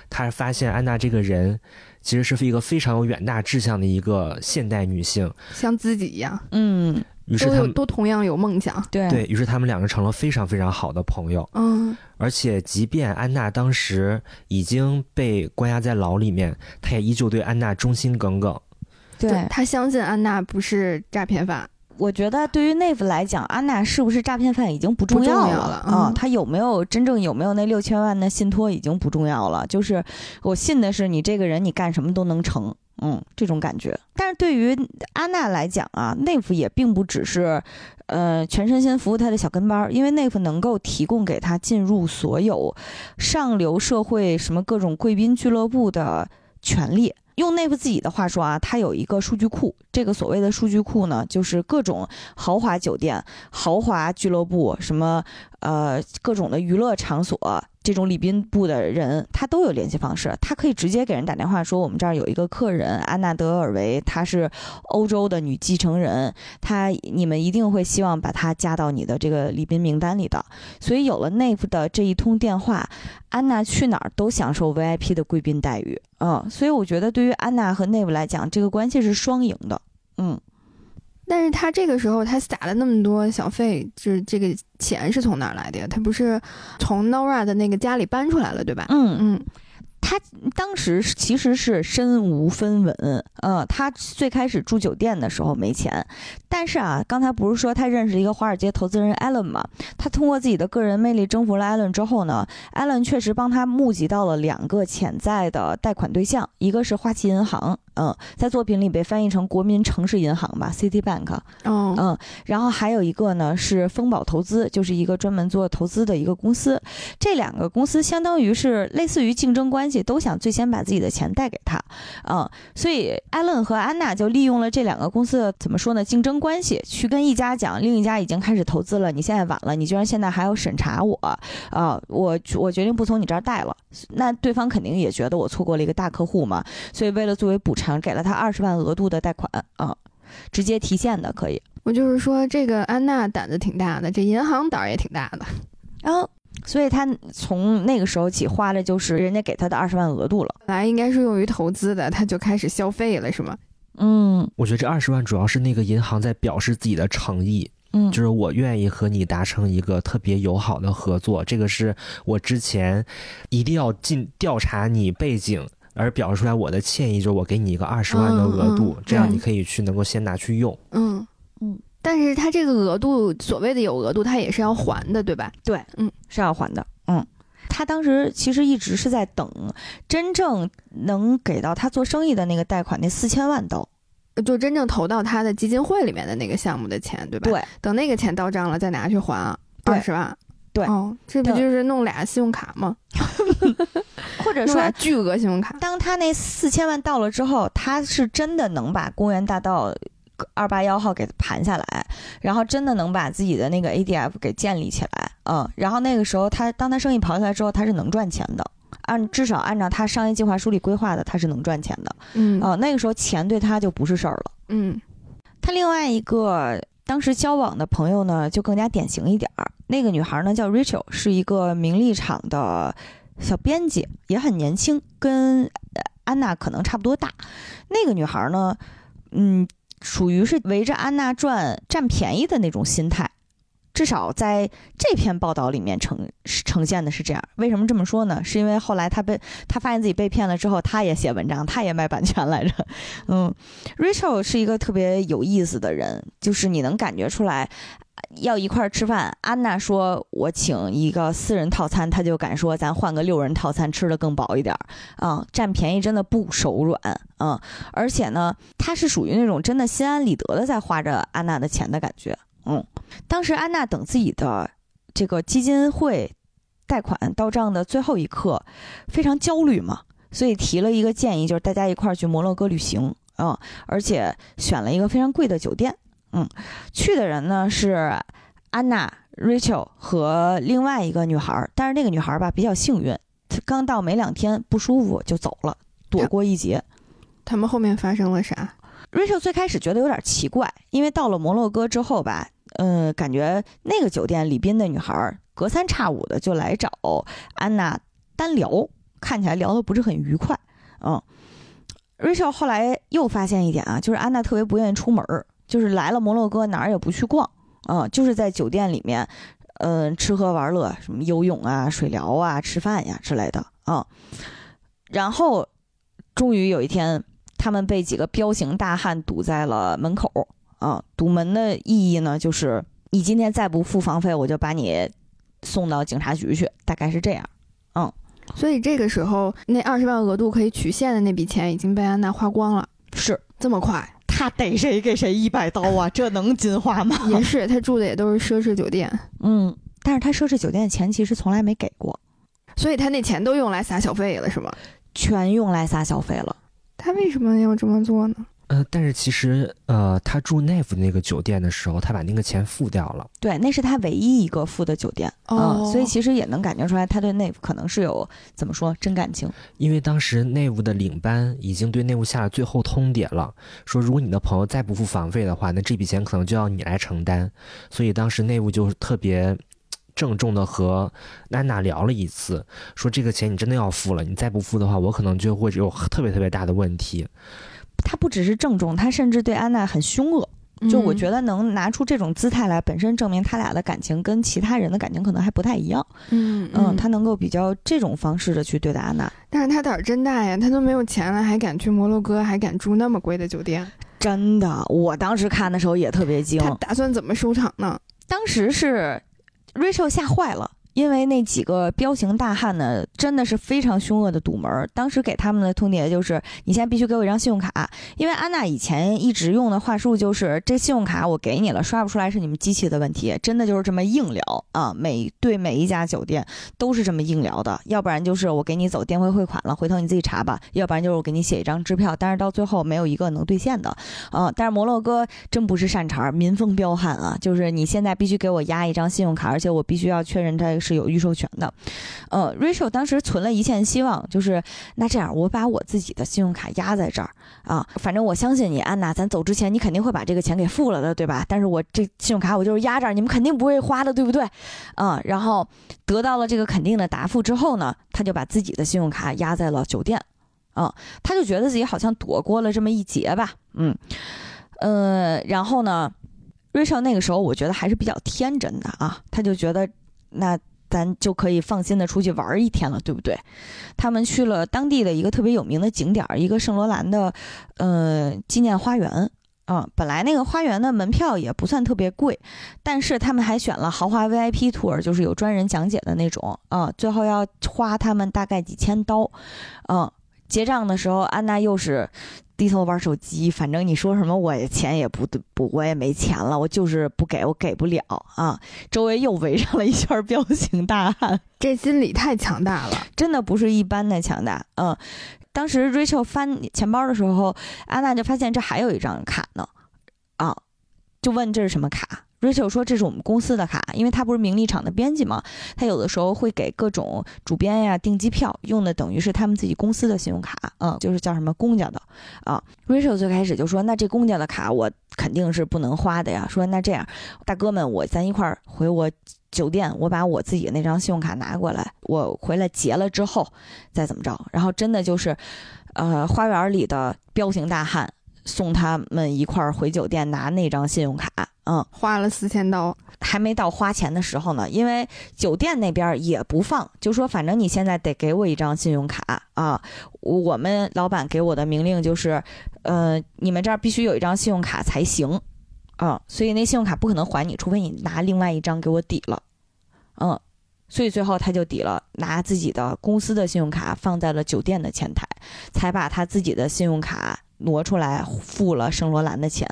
Speaker 4: 她发现安娜这个人其实是一个非常有远大志向的一个现代女性，
Speaker 1: 像自己一样，
Speaker 2: 嗯，
Speaker 4: 于是他们
Speaker 1: 都同样有梦想，
Speaker 2: 对，
Speaker 4: 对于是他们两个成了非常非常好的朋友，
Speaker 1: 嗯，
Speaker 4: 而且即便安娜当时已经被关押在牢里面，他也依旧对安娜忠心耿耿。
Speaker 2: 对
Speaker 1: 他相信安娜不是诈骗犯，
Speaker 2: 我觉得对于内夫来讲，安娜是不是诈骗犯已经不重要
Speaker 1: 要了
Speaker 2: 啊、
Speaker 1: 嗯
Speaker 2: 她有没有真正有没有那六千万的信托已经不重要了，就是我信的是你这个人，你干什么都能成。嗯，这种感觉。但是对于安娜来讲啊，内夫也并不只是，呃，全身心服务他的小跟班儿，因为内夫能够提供给他进入所有上流社会什么各种贵宾俱乐部的权利。用内部自己的话说啊，它有一个数据库。这个所谓的数据库呢，就是各种豪华酒店、豪华俱乐部，什么呃各种的娱乐场所，这种礼宾部的人，他都有联系方式。他可以直接给人打电话说，我们这儿有一个客人安娜德尔维，她是欧洲的女继承人，她你们一定会希望把她加到你的这个礼宾名单里的。所以有了内夫的这一通电话，安娜去哪儿都享受 VIP 的贵宾待遇。嗯，所以我觉得对于安娜和内夫来讲，这个关系是双赢的。嗯，
Speaker 1: 但是他这个时候他撒了那么多小费，就是这个钱是从哪儿来的呀？他不是从 Nora 的那个家里搬出来了，对吧？
Speaker 2: 嗯
Speaker 1: 嗯
Speaker 2: 他当时其实是身无分文，嗯，他最开始住酒店的时候没钱，但是啊，刚才不是说他认识一个华尔街投资人 Allen 吗？他通过自己的个人魅力征服了 Allen 之后呢，Allen 确实帮他募集到了两个潜在的贷款对象，一个是花旗银行，嗯，在作品里被翻译成国民城市银行吧，City Bank，
Speaker 1: 哦
Speaker 2: 嗯，然后还有一个呢是丰宝投资，就是一个专门做投资的一个公司。这两个公司相当于是类似于竞争关系，都想最先把自己的钱贷给他，嗯，所以艾伦和安娜就利用了这两个公司的怎么说呢竞争关系，去跟一家讲，另一家已经开始投资了，你现在晚了，你居然现在还要审查我啊、我我决定不从你这儿贷了。那对方肯定也觉得我错过了一个大客户嘛，所以为了作为补偿，给了他二十万额度的贷款啊、直接提现的可以。
Speaker 1: 我就是说，这个安娜胆子挺大的，这银行胆儿也挺大的。
Speaker 2: 然后，所以他从那个时候起花的就是人家给他的二十万额度了。
Speaker 1: 本来应该是用于投资的，他就开始消费了，是吗？
Speaker 2: 嗯
Speaker 4: 我觉得这二十万主要是那个银行在表示自己的诚意，
Speaker 2: 嗯，
Speaker 4: 就是我愿意和你达成一个特别友好的合作，这个是我之前一定要进调查你背景。而表示出来我的歉意，就是我给你一个二十万的额度，
Speaker 1: 嗯嗯
Speaker 4: 这样你可以去能够先拿去用。
Speaker 1: 嗯
Speaker 2: 嗯。
Speaker 1: 但是他这个额度，所谓的有额度，他也是要还的，对吧？
Speaker 2: 对，
Speaker 1: 嗯，
Speaker 2: 是要还的。嗯，他当时其实一直是在等真正能给到他做生意的那个贷款那四千万刀。
Speaker 1: 就真正投到他的基金会里面的那个项目的钱，对吧？。
Speaker 2: 对
Speaker 1: 等那个钱到账了，再拿去还
Speaker 2: 对
Speaker 1: 二十万。
Speaker 2: 对
Speaker 1: 哦，这不就是弄俩信用卡吗？
Speaker 2: 或者 说
Speaker 1: 巨额信用卡。
Speaker 2: 当他那四千万到了之后，他是真的能把公园大道二八幺号给盘下来，然后真的能把自己的那个 ADF 给建立起来，嗯，然后那个时候他当他生意跑起来之后，他是能赚钱的，按至少按照他商业计划书里规划的，他是能赚钱的，
Speaker 1: 嗯
Speaker 2: 啊、那个时候钱对他就不是事儿了。
Speaker 1: 嗯
Speaker 2: 他另外一个当时交往的朋友呢，就更加典型一点儿。那个女孩呢叫 Rachel，是一个名利场的小编辑，也很年轻，跟呃安娜可能差不多大。那个女孩呢，嗯，属于是围着安娜转、占便宜的那种心态。至少在这篇报道里面呈呈现的是这样。为什么这么说呢？是因为后来他被他发现自己被骗了之后，他也写文章，他也卖版权来着。嗯，Rachel 是一个特别有意思的人，就是你能感觉出来。要一块儿吃饭，安娜说：“我请一个四人套餐，他就敢说咱换个六人套餐，吃的更饱一点儿啊、占便宜真的不手软啊、而且呢，他是属于那种真的心安理得的在花着安娜的钱的感觉。嗯，当时安娜等自己的这个基金会贷款到账的最后一刻，非常焦虑嘛，所以提了一个建议，就是大家一块儿去摩洛哥旅行啊、而且选了一个非常贵的酒店。嗯，去的人呢是安娜、Rachel 和另外一个女孩儿，但是那个女孩儿吧比较幸运，她刚到没两天不舒服就走了，躲过一劫。
Speaker 1: 他们后面发生了啥
Speaker 2: ？Rachel 最开始觉得有点奇怪，因为到了摩洛哥之后吧，嗯、感觉那个酒店里宾的女孩隔三差五的就来找安娜单聊，看起来聊得不是很愉快。嗯，Rachel 后来又发现一点啊，就是安娜特别不愿意出门儿，就是来了摩洛哥哪儿也不去逛，嗯，就是在酒店里面，嗯、吃喝玩乐，什么游泳啊、水疗啊、吃饭呀之类的啊、然后终于有一天，他们被几个彪形大汉堵在了门口啊，堵门的意义呢，就是你今天再不付房费，我就把你送到警察局去，大概是这样。
Speaker 1: 嗯所以这个时候，那二十万额度可以取现的那笔钱已经被安娜花光了，
Speaker 2: 是
Speaker 1: 这么快？
Speaker 2: 他逮谁给谁一百刀啊，这能金花吗？
Speaker 1: 也是，他住的也都是奢侈酒店，
Speaker 2: 嗯，但是他奢侈酒店的钱其实从来没给过，
Speaker 1: 所以他那钱都用来撒小费了，是吗？
Speaker 2: 全用来撒小费了。
Speaker 1: 他为什么要这么做呢？
Speaker 4: 呃，但是其实呃，他住内府那个酒店的时候，他把那个钱付掉了。
Speaker 2: 对，那是他唯一一个付的酒店啊、
Speaker 1: 哦
Speaker 2: 所以其实也能感觉出来，他对内部可能是有怎么说真感情。
Speaker 4: 因为当时内务的领班已经对内务下了最后通牒了，说如果你的朋友再不付房费的话，那这笔钱可能就要你来承担。所以当时内务就特别郑重的和安娜聊了一次，说这个钱你真的要付了，你再不付的话，我可能就会有特别特别大的问题。
Speaker 2: 他不只是郑重，他甚至对安娜很凶恶。就我觉
Speaker 1: 得，
Speaker 2: 能拿出这种姿态来，本身证明他俩的感情跟其他人的感情可能还不太一样。
Speaker 1: 嗯
Speaker 2: 嗯，他能够比较这种方式的去对待安娜，
Speaker 1: 但是他胆儿真大呀，他都没有钱了，还敢去摩洛哥，还敢住那么贵的酒店，
Speaker 2: 真的，我当时看的时候也特别惊。
Speaker 1: 他打算怎么收场呢？
Speaker 2: 当时是 Rachel 吓坏了。因为那几个彪形大汉呢，真的是非常凶恶的堵门。当时给他们的通牒就是，你现在必须给我一张信用卡。因为安娜以前一直用的话术就是，这信用卡我给你了，刷不出来是你们机器的问题，真的就是这么硬聊啊。每对每一家酒店都是这么硬聊的，要不然就是我给你走电汇汇款了，回头你自己查吧；要不然就是我给你写一张支票，但是到最后没有一个能兑现的啊。但是摩洛哥真不是善茬，民风彪悍啊，就是你现在必须给我压一张信用卡，而且我必须要确认它是有预授权的。呃，Rachel 当时存了一线希望，就是那这样，我把我自己的信用卡压在这儿啊，反正我相信你，安娜，咱走之前你肯定会把这个钱给付了的，对吧？但是我这信用卡我就是压这儿，你们肯定不会花的，对不对？啊，然后得到了这个肯定的答复之后呢，他就把自己的信用卡压在了酒店，啊，他就觉得自己好像躲过了这么一劫吧，嗯，呃，然后呢，Rachel 那个时候我觉得还是比较天真的啊，他就觉得那咱就可以放心的出去玩一天了，对不对？他们去了当地的一个特别有名的景点儿，一个圣罗兰的呃纪念花园。啊、本来那个花园的门票也不算特别贵，但是他们还选了豪华 VIP tour，就是有专人讲解的那种啊、最后要花他们大概几千刀，嗯、结账的时候，安娜又是低头玩手机，反正你说什么我也钱也不不，我也没钱了，我就是不给，我给不了啊！周围又围上了一圈彪形大汉，
Speaker 1: 这心理太强大了。
Speaker 2: 真的不是一般的强大。嗯，当时 Rachel 翻钱包的时候，安娜就发现这还有一张卡呢，啊，就问这是什么卡？Rachel 说这是我们公司的卡，因为他不是名利场的编辑嘛，他有的时候会给各种主编呀订机票，用的等于是他们自己公司的信用卡，嗯，就是叫什么公家的啊。Rachel 最开始就说，那这公家的卡我肯定是不能花的呀。说那这样，大哥们，我咱一块儿回我酒店，我把我自己那张信用卡拿过来，我回来结了之后再怎么着。然后真的就是，呃，花园里的彪形大汉送他们一块儿回酒店拿那张信用卡，嗯，
Speaker 1: 花了四千刀，
Speaker 2: 还没到花钱的时候呢，因为酒店那边也不放，就说反正你现在得给我一张信用卡啊。我们老板给我的命令就是，呃，你们这儿必须有一张信用卡才行啊，所以那信用卡不可能还你，除非你拿另外一张给我抵了，嗯。所以最后他就抵了，拿自己的公司的信用卡放在了酒店的前台，才把他自己的信用卡挪出来付了圣罗兰的钱。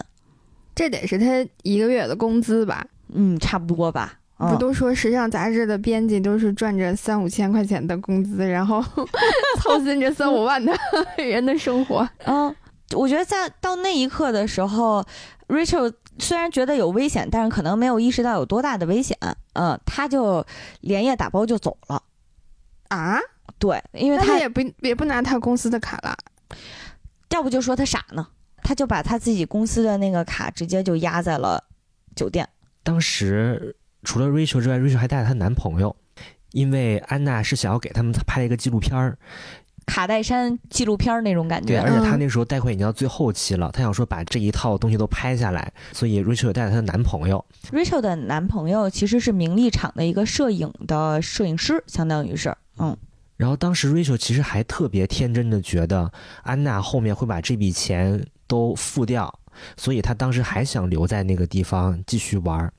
Speaker 1: 这得是他一个月的工资吧？
Speaker 2: 嗯，差不多吧。嗯
Speaker 1: 不都说时尚杂志的编辑都是赚着三五千块钱的工资，然后 操心着三五万的人的生活。
Speaker 2: 嗯，我觉得在到那一刻的时候，Rachel 虽然觉得有危险，但是可能没有意识到有多大的危险。嗯，他就连夜打包就走了。
Speaker 1: 啊？
Speaker 2: 对，因为他
Speaker 1: 他也不也不拿他公司的卡了。
Speaker 2: 要不就说他傻呢，他就把他自己公司的那个卡直接就压在了酒店。
Speaker 4: 当时除了 Rachel 之外，Rachel 还带了她男朋友，因为安娜是想要给他们拍一个纪录片儿，
Speaker 2: 卡戴珊纪录片儿那种感觉对，
Speaker 4: 而且她
Speaker 1: 嗯
Speaker 4: 那时候带货已经到最后期了，她想说把这一套东西都拍下来，所以 Rachel 也带了她的男朋友。
Speaker 2: Rachel 的男朋友其实是名利场的一个摄影的摄影师，相当于是，嗯，
Speaker 4: 然后当时 Rachel 其实还特别天真的觉得安娜后面会把这笔钱都付掉，所以她当时还想留在那个地方继续玩儿。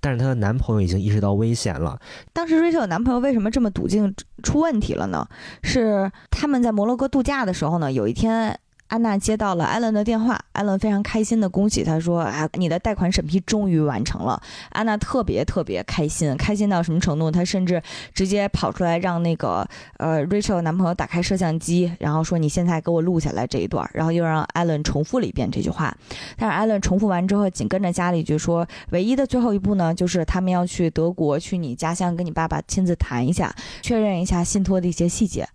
Speaker 4: 但是她的男朋友已经意识到危险了，
Speaker 2: 当时 Rachel 的男朋友为什么这么笃定出问题了呢？是他们在摩洛哥度假的时候呢，有一天。安娜接到了艾伦的电话，艾伦非常开心的恭喜她说：“啊，你的贷款审批终于完成了。”安娜特别特别开心，开心到什么程度？她甚至直接跑出来让那个呃 Rachel 男朋友打开摄像机，然后说：“你现在给我录下来这一段。”然后又让艾伦重复了一遍这句话。但是艾伦重复完之后，紧跟着加了一句说：“唯一的最后一步呢，就是他们要去德国，去你家乡跟你爸爸亲自谈一下，确认一下信托的一些细节。”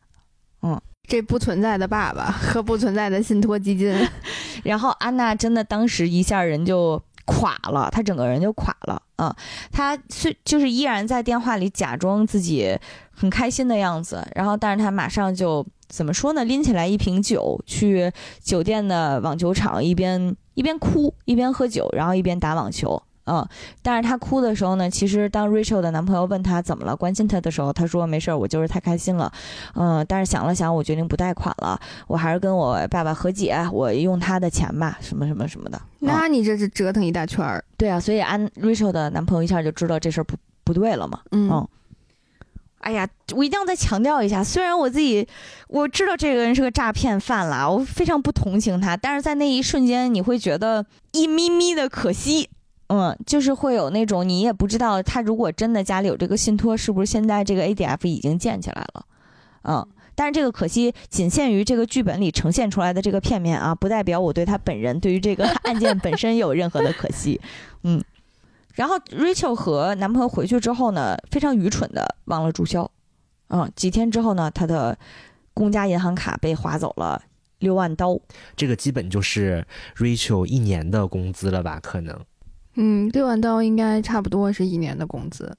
Speaker 2: 嗯。
Speaker 1: 这不存在的爸爸和不存在的信托基金，
Speaker 2: 然后安娜真的当时一下人就垮了，她整个人就垮了啊！她虽就是依然在电话里假装自己很开心的样子，然后但是她马上就怎么说呢？拎起来一瓶酒去酒店的网球场，一边一边哭一边喝酒，然后一边打网球。嗯，但是她哭的时候呢，其实当 Rachel 的男朋友问她怎么了，关心她的时候，她说没事儿，我就是太开心了。嗯，但是想了想，我决定不贷款了，我还是跟我爸爸和解，我用他的钱吧，什么什么什么的。
Speaker 1: 那你这是折腾一大圈儿。
Speaker 2: 对啊，所以安 Rachel 的男朋友一下就知道这事儿不不对了嘛。嗯。哎呀，我一定要再强调一下，虽然我自己我知道这个人是个诈骗犯啦，我非常不同情他，但是在那一瞬间，你会觉得一咪咪的可惜。嗯，就是会有那种你也不知道他如果真的家里有这个信托，是不是现在这个 ADF 已经建起来了？嗯，但是这个可惜仅限于这个剧本里呈现出来的这个片面啊，不代表我对他本人对于这个 案件本身有任何的可惜。嗯，然后 Rachel 和男朋友回去之后呢，非常愚蠢的忘了注销。嗯，几天之后呢，他的公家银行卡被划走了六万刀，
Speaker 4: 这个基本就是 Rachel 一年的工资了吧？可能。
Speaker 1: 嗯，六万刀应该差不多是一年的工资。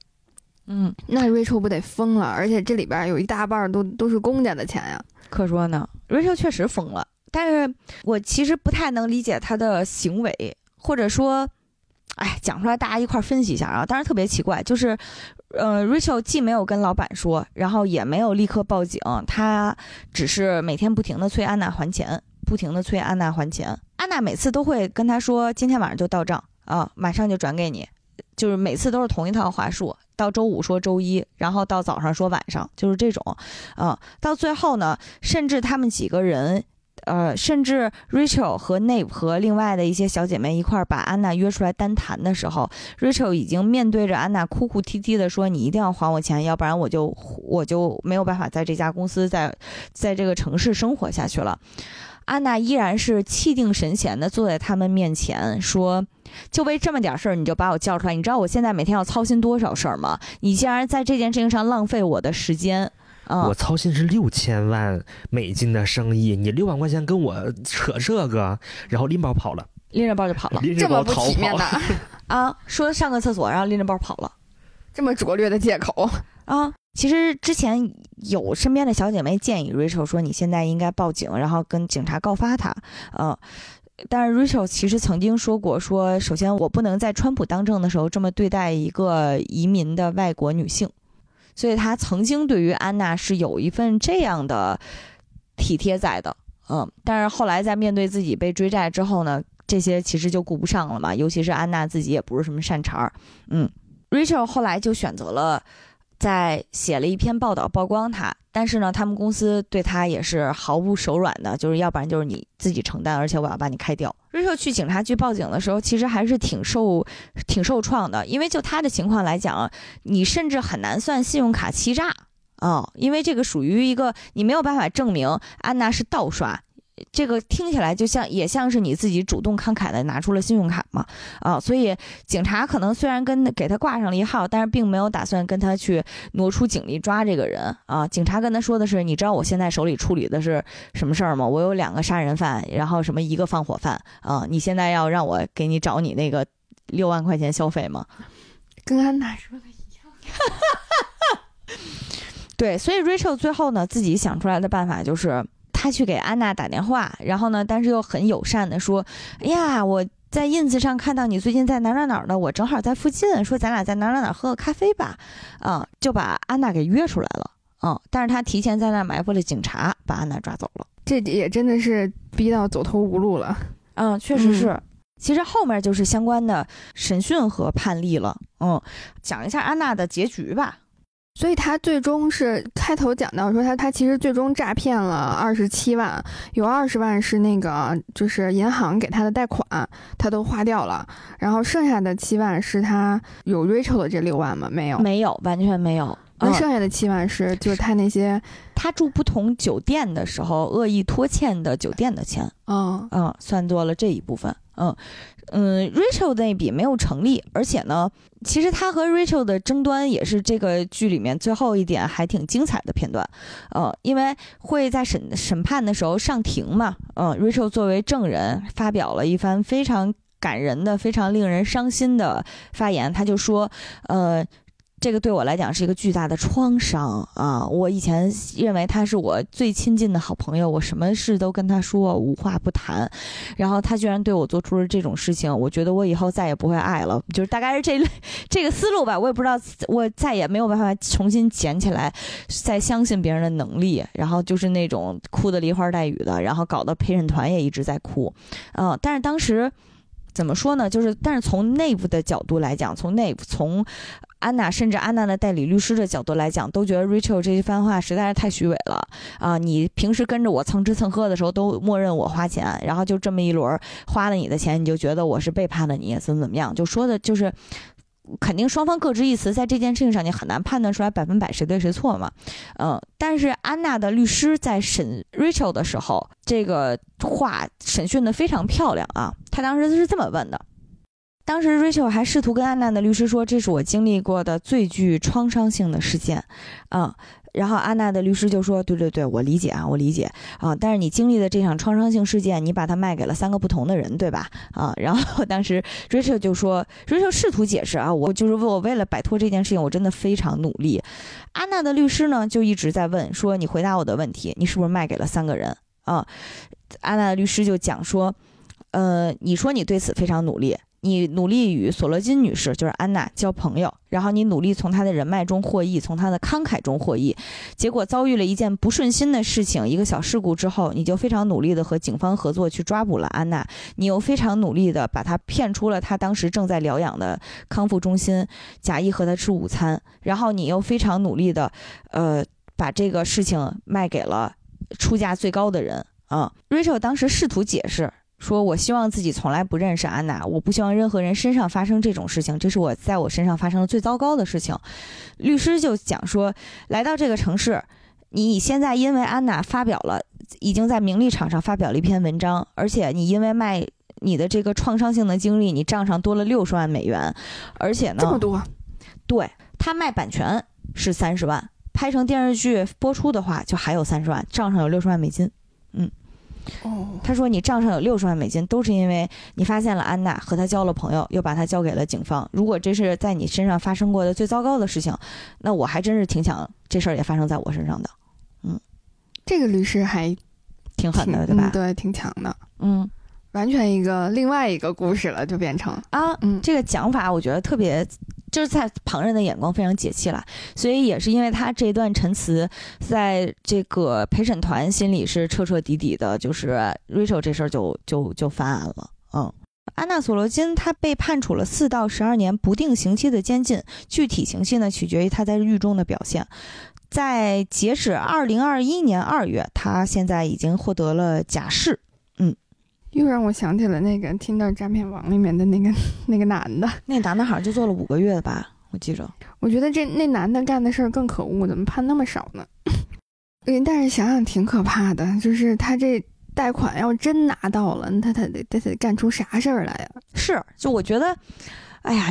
Speaker 2: 嗯，
Speaker 1: 那 Rachel 不得疯了？而且这里边有一大半都都是公家的钱呀。
Speaker 2: 可说呢，Rachel 确实疯了。但是我其实不太能理解他的行为，或者说，哎，讲出来大家一块分析一下啊。当然特别奇怪，就是，呃，Rachel 既没有跟老板说，然后也没有立刻报警，他只是每天不停的催安娜还钱，不停的催安娜还钱。安娜每次都会跟他说，今天晚上就到账。啊，马上就转给你，就是每次都是同一套话术，到周五说周一，然后到早上说晚上，就是这种，啊，到最后呢，甚至他们几个人，呃，甚至 Rachel 和 Nave 和另外的一些小姐妹一块儿把安娜约出来单谈的时候，Rachel 已经面对着安娜哭哭啼啼的说：“你一定要还我钱，要不然我就我就没有办法在这家公司在在这个城市生活下去了。”安娜依然是气定神闲地坐在他们面前，说：“就为这么点事儿，你就把我叫出来？你知道我现在每天要操心多少事儿吗？你竟然在这件事情上浪费我的时间！
Speaker 4: 我操心是六千万美金的生意，你六万块钱跟我扯这个，然后拎包跑了，
Speaker 2: 拎着包就跑了，
Speaker 1: 这么不体面的
Speaker 2: 啊！说上个厕所，然后拎着包跑了，
Speaker 1: 这么拙劣的借口
Speaker 2: 啊！”其实之前有身边的小姐妹建议 Rachel 说：“你现在应该报警，然后跟警察告发他。”呃，但是 Rachel 其实曾经说过：“说首先我不能在川普当政的时候这么对待一个移民的外国女性，所以她曾经对于安娜是有一份这样的体贴在的。嗯，但是后来在面对自己被追债之后呢，这些其实就顾不上了嘛。尤其是安娜自己也不是什么善茬儿。嗯，Rachel 后来就选择了。在写了一篇报道曝光她，但是呢，他们公司对他也是毫不手软的，就是要不然就是你自己承担，而且我要把你开掉。瑞秀去警察局报警的时候，其实还是挺受挺受创的，因为就他的情况来讲，你甚至很难算信用卡欺诈啊，因为这个属于一个你没有办法证明安娜是盗刷。这个听起来就像也像是你自己主动慷慨的拿出了信用卡嘛，啊，所以警察可能虽然跟给他挂上了一号，但是并没有打算跟他去挪出警力抓这个人啊。警察跟他说的是：“你知道我现在手里处理的是什么事儿吗？我有两个杀人犯，然后什么一个放火犯啊。你现在要让我给你找你那个六万块钱消费吗？”
Speaker 1: 跟安娜说的一样。
Speaker 2: 对，所以 Rachel 最后呢，自己想出来的办法就是。他去给安娜打电话，然后呢，但是又很友善的说：“哎呀，我在 ins 上看到你最近在哪哪哪儿呢，我正好在附近，说咱俩在哪哪哪儿喝个咖啡吧。”啊，就把安娜给约出来了。嗯，但是他提前在那埋伏了警察，把安娜抓走了。
Speaker 1: 这也真的是逼到走投无路了。
Speaker 2: 嗯，确实是。其实后面就是相关的审讯和判例了。嗯，讲一下安娜的结局吧。
Speaker 1: 所以他最终是开头讲到说他他其实最终诈骗了二十七万，有二十万是那个就是银行给他的贷款，他都花掉了，然后剩下的七万是他有 Rachel 的这六万吗？没有，
Speaker 2: 没有，完全没有。
Speaker 1: 那
Speaker 2: 嗯
Speaker 1: 剩下的七万是就是他那些
Speaker 2: 他住不同酒店的时候恶意拖欠的酒店的钱，
Speaker 1: 嗯
Speaker 2: 嗯，算作了这一部分。嗯嗯，Rachel 那笔没有成立，而且呢，其实他和 Rachel 的争端也是这个剧里面最后一点还挺精彩的片段。呃，因为会在审审判的时候上庭嘛，嗯，Rachel 作为证人发表了一番非常感人的、非常令人伤心的发言，他就说，呃。这个对我来讲是一个巨大的创伤啊！我以前认为他是我最亲近的好朋友，我什么事都跟他说，无话不谈。然后他居然对我做出了这种事情，我觉得我以后再也不会爱了，就是大概是这类这个思路吧。我也不知道，我再也没有办法重新捡起来，再相信别人的能力。然后就是那种哭的梨花带雨的，然后搞得陪审团也一直在哭。嗯、但是当时怎么说呢？就是但是从内部的角度来讲，从内部从安娜甚至安娜的代理律师的角度来讲，都觉得 Rachel 这一番话实在是太虚伪了啊！你平时跟着我蹭吃蹭喝的时候，都默认我花钱，然后就这么一轮花了你的钱，你就觉得我是背叛了你，怎么怎么样？就说的就是。肯定双方各执一词，在这件事情上你很难判断出来百分百谁对谁错嘛，嗯，但是安娜的律师在审 Rachel 的时候，这个话审讯的非常漂亮啊，他当时是这么问的，当时 Rachel 还试图跟安娜的律师说，这是我经历过的最具创伤性的事件，啊、然后安娜的律师就说：“对对对，我理解啊，我理解啊。但是你经历的这场创伤性事件，你把它卖给了三个不同的人，对吧？啊。然后当时 Rachel 就说，Rachel 试图解释啊，我就是为我为了摆脱这件事情，我真的非常努力。安娜的律师呢，就一直在问说，你回答我的问题，你是不是卖给了三个人啊？安娜的律师就讲说，呃，你说你对此非常努力。你努力与索罗金女士，就是安娜交朋友，然后你努力从她的人脉中获益，从她的慷慨中获益，结果遭遇了一件不顺心的事情，一个小事故之后，你就非常努力的和警方合作去抓捕了安娜，你又非常努力的把她骗出了她当时正在疗养的康复中心，假意和她吃午餐，然后你又非常努力的，呃，把这个事情卖给了出价最高的人啊、Rachel 当时试图解释。说：“我希望自己从来不认识安娜，我不希望任何人身上发生这种事情，这是我在我身上发生的最糟糕的事情。”律师就讲说：“来到这个城市，你现在因为安娜发表了，已经在名利场上发表了一篇文章，而且你因为卖你的这个创伤性的经历，你账上多了六十万美元，而且呢，
Speaker 1: 这么多，
Speaker 2: 对他卖版权是三十万，拍成电视剧播出的话就还有三十万，账上有六十万美金。
Speaker 1: 哦，
Speaker 2: 他说你账上有六十万美金，都是因为你发现了安娜和她交了朋友，又把她交给了警方。如果这是在你身上发生过的最糟糕的事情，那我还真是挺想这事儿也发生在我身上的，嗯。
Speaker 1: 这个律师还挺
Speaker 2: 挺狠的，对吧？
Speaker 1: 嗯？对，挺强的，
Speaker 2: 嗯。
Speaker 1: 完全一个另外一个故事了，就变成
Speaker 2: 啊，
Speaker 1: 嗯。
Speaker 2: 这个讲法我觉得特别，就是在旁人的眼光非常解气了。所以也是因为他这段陈词，在这个陪审团心里是彻彻底底的，就是 Rachel 这事儿就就就翻案了。嗯，安娜索罗金她被判处了四到十二年不定刑期的监禁，具体刑期呢取决于她在狱中的表现。在截止二零二一年二月，她现在已经获得了假释。
Speaker 1: 又让我想起了那个《听到诈骗网》里面的那个 那个男的。
Speaker 2: 那男的好像就做了五个月吧，我记着。
Speaker 1: 我觉得这那男的干的事儿更可恶，怎么判那么少呢？嗯，但是想想挺可怕的，就是他这贷款要真拿到了，他他得得得干出啥事儿来呀？
Speaker 2: 是，就我觉得，哎呀，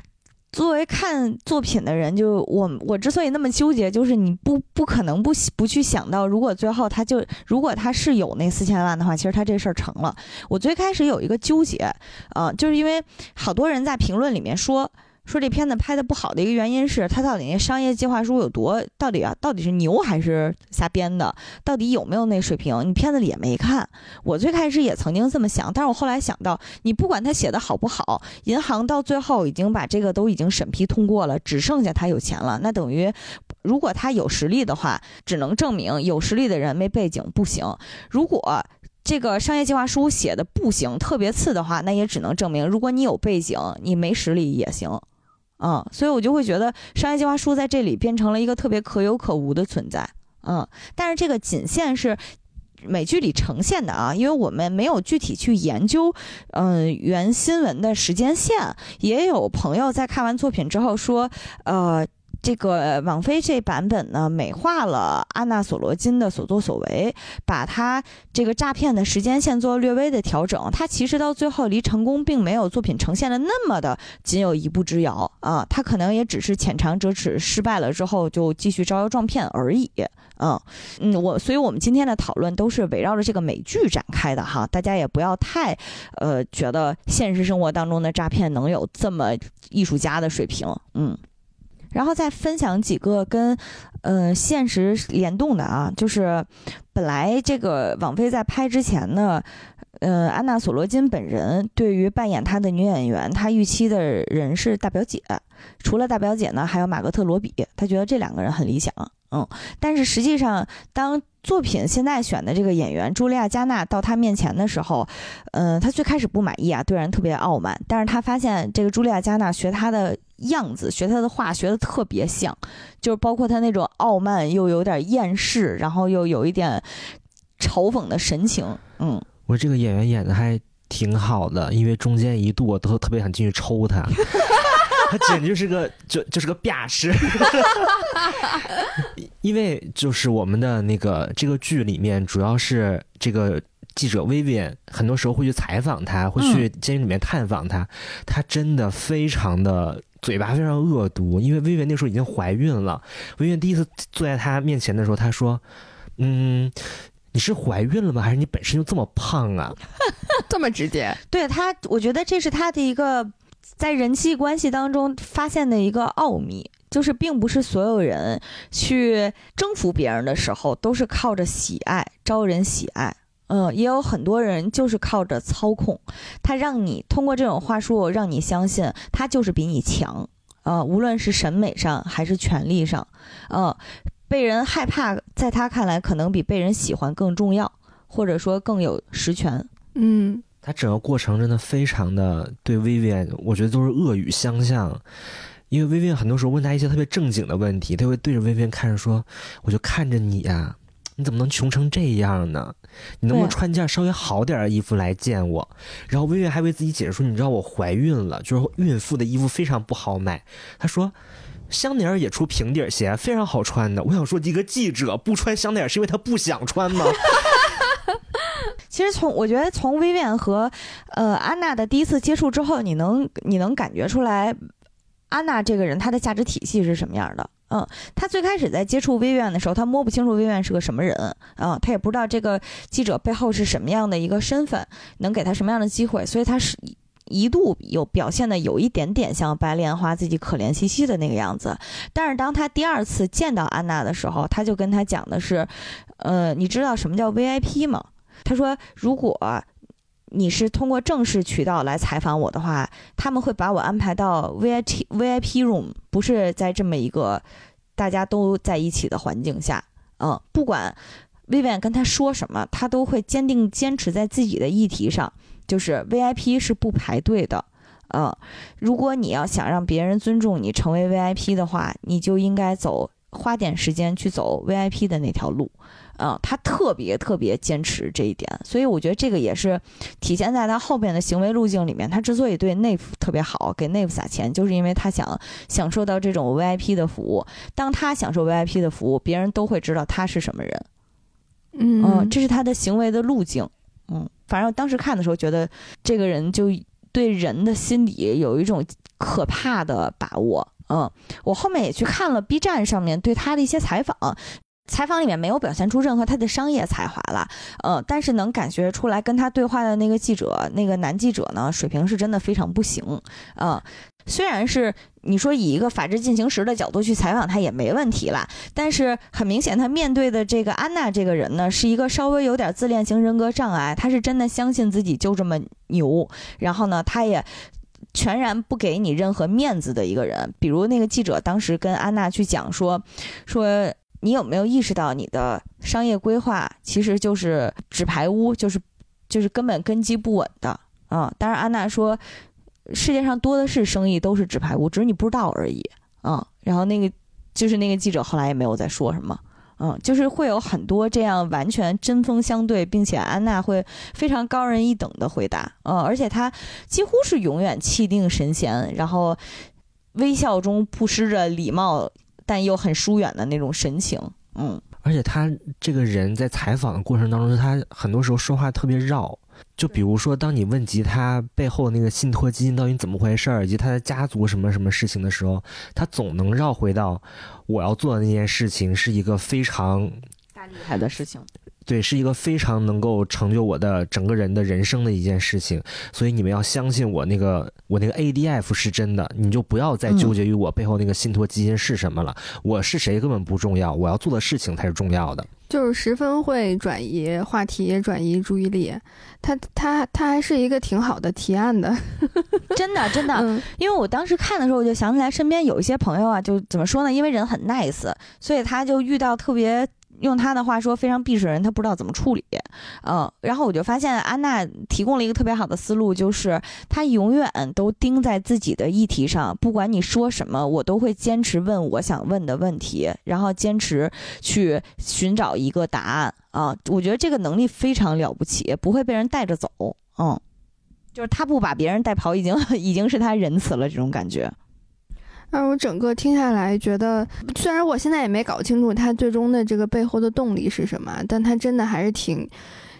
Speaker 2: 作为看作品的人，就我我之所以那么纠结，就是你不不可能不不去想到，如果最后他就如果他是有那四千万的话，其实他这事儿成了。我最开始有一个纠结，呃、就是因为好多人在评论里面说。说这片子拍的不好的一个原因是，他到底那商业计划书有多，到底啊，到底是牛还是瞎编的？到底有没有那水平？你片子里也没看。我最开始也曾经这么想，但是我后来想到，你不管他写的好不好，银行到最后已经把这个都已经审批通过了，只剩下他有钱了，那等于如果他有实力的话，只能证明有实力的人没背景不行。如果这个商业计划书写的不行，特别次的话，那也只能证明，如果你有背景，你没实力也行。嗯，所以我就会觉得商业计划书在这里变成了一个特别可有可无的存在。嗯，但是这个仅限是美剧里呈现的啊，因为我们没有具体去研究，嗯，原新闻的时间线。也有朋友在看完作品之后说，呃。这个网飞这版本呢，美化了安娜索罗金的所作所为，把他这个诈骗的时间线做略微的调整。他其实到最后离成功并没有作品呈现的那么的仅有一步之遥啊，他可能也只是浅尝辄止，失败了之后就继续招摇撞骗而已。嗯嗯，我所以我们今天的讨论都是围绕着这个美剧展开的哈，大家也不要太呃觉得现实生活当中的诈骗能有这么艺术家的水平，嗯。然后再分享几个跟，呃，现实联动的啊，就是本来这个网飞在拍之前呢，呃，安娜索罗金本人对于扮演她的女演员，她预期的人是大表姐，除了大表姐呢，还有马格特罗比，她觉得这两个人很理想。嗯，但是实际上，当作品现在选的这个演员茱莉亚·加纳到他面前的时候，嗯，他最开始不满意啊，对人特别傲慢。但是他发现这个茱莉亚·加纳学他的样子，学他的话，学的特别像，就是包括他那种傲慢又有点厌世，然后又有一点嘲讽的神情。嗯，
Speaker 4: 我这个演员演的还挺好的，因为中间一度我都特别想进去抽他。他简直就是个就就是个吧师，因为就是我们的那个这个剧里面，主要是这个记者薇薇安，很多时候会去采访他，会去监狱里面探访他，他真的非常的嘴巴非常恶毒，因为薇薇那时候已经怀孕了，薇薇第一次坐在他面前的时候，他说：“嗯，你是怀孕了吗？还是你本身就这么胖啊？”
Speaker 1: 这么直接？
Speaker 2: 对他，我觉得这是他的一个。在人际关系当中发现的一个奥秘，就是并不是所有人去征服别人的时候都是靠着喜爱招人喜爱，嗯，也有很多人就是靠着操控，他让你通过这种话术让你相信他就是比你强，呃，无论是审美上还是权力上，呃，被人害怕，在他看来可能比被人喜欢更重要，或者说更有实权，
Speaker 1: 嗯。
Speaker 4: 他整个过程真的非常的对薇薇安，我觉得都是恶语相向，因为薇薇安很多时候问他一些特别正经的问题，他会对着薇薇安看着说：“我就看着你呀，你怎么能穷成这样呢？你能不能穿件稍微好点的衣服来见我？”然后薇薇安还为自己解释说：“你知道我怀孕了，就是孕妇的衣服非常不好买。”她说：“香奈儿也出平底鞋，非常好穿的。”我想说，一个记者不穿香奈儿是因为他不想穿吗？
Speaker 2: 其实从我觉得从薇薇安和，呃安娜的第一次接触之后，你能你能感觉出来，安娜这个人她的价值体系是什么样的？嗯，他最开始在接触薇薇安的时候，他摸不清楚薇薇安是个什么人，嗯，他也不知道这个记者背后是什么样的一个身份，能给他什么样的机会，所以他是一度有表现的有一点点像白莲花自己可怜兮兮的那个样子。但是当他第二次见到安娜的时候，他就跟她讲的是，呃，你知道什么叫 VIP 吗？他说：“如果你是通过正式渠道来采访我的话，他们会把我安排到 VIP VIP room，不是在这么一个大家都在一起的环境下。嗯，不管 Vivian 跟他说什么，他都会坚定坚持在自己的议题上，就是 VIP 是不排队的。嗯，如果你要想让别人尊重你，成为 VIP 的话，你就应该走花点时间去走 VIP 的那条路。”嗯，他特别特别坚持这一点，所以我觉得这个也是体现在他后边的行为路径里面。他之所以对内服特别好，给内服撒钱，就是因为他想享受到这种 VIP 的服务。当他享受 VIP 的服务，别人都会知道他是什么人。
Speaker 1: 嗯，
Speaker 2: 这是他的行为的路径。嗯，反正当时看的时候，觉得这个人就对人的心理有一种可怕的把握。嗯，我后面也去看了 B 站上面对他的一些采访。采访里面没有表现出任何他的商业才华了，呃，但是能感觉出来跟他对话的那个记者，那个男记者呢，水平是真的非常不行，嗯，虽然是你说以一个法制进行时的角度去采访他也没问题啦，但是很明显他面对的这个安娜这个人呢，是一个稍微有点自恋型人格障碍，他是真的相信自己就这么牛，然后呢，他也全然不给你任何面子的一个人，比如那个记者当时跟安娜去讲说，说。你有没有意识到，你的商业规划其实就是纸牌屋，就是就是根本根基不稳的啊。当然，安娜说，世界上多的是生意都是纸牌屋，只是你不知道而已啊。然后那个就是那个记者后来也没有再说什么。嗯，就是会有很多这样完全针锋相对，并且安娜会非常高人一等的回答，嗯，而且她几乎是永远气定神闲，然后微笑中不失着礼貌，但又很疏远的那种神情，嗯，
Speaker 4: 而且他这个人在采访的过程当中，他很多时候说话特别绕。就比如说，当你问及他背后那个信托基金到底怎么回事儿，以及他的家族什么什么事情的时候，他总能绕回到我要做的那件事情是一个非常
Speaker 2: 大厉害的事情。
Speaker 4: 对，是一个非常能够成就我的整个人的人生的一件事情，所以你们要相信我那个我那个 ADF 是真的，你就不要再纠结于我背后那个信托基金是什么了。我是谁根本不重要，我要做的事情才是重要的。
Speaker 1: 就是十分会转移话题、转移注意力，他他他还是一个挺好的提案的，
Speaker 2: 真的真 的。因为我当时看的时候，我就想起来身边有一些朋友啊，就怎么说呢？因为人很 nice，所以他就遇到特别。用他的话说，非常避世人，他不知道怎么处理，嗯，然后我就发现安娜提供了一个特别好的思路，就是她永远都盯在自己的议题上，不管你说什么，我都会坚持问我想问的问题，然后坚持去寻找一个答案啊！我觉得这个能力非常了不起，不会被人带着走，嗯，就是他不把别人带跑，已经已经是他仁慈了，这种感觉。
Speaker 1: 让我整个听下来觉得，虽然我现在也没搞清楚他最终的这个背后的动力是什么，但他真的还是挺、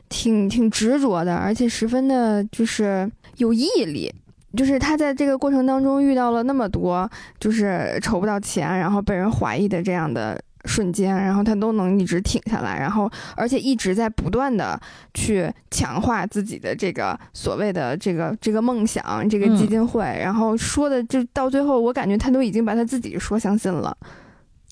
Speaker 1: 挺、挺执着的，而且十分的就是有毅力。就是他在这个过程当中遇到了那么多，就是筹不到钱，然后被人怀疑的这样的。瞬间，然后他都能一直挺下来，然后而且一直在不断的去强化自己的这个所谓的这个这个梦想，这个基金会，然后说的就到最后，我感觉他都已经把他自己说相信了。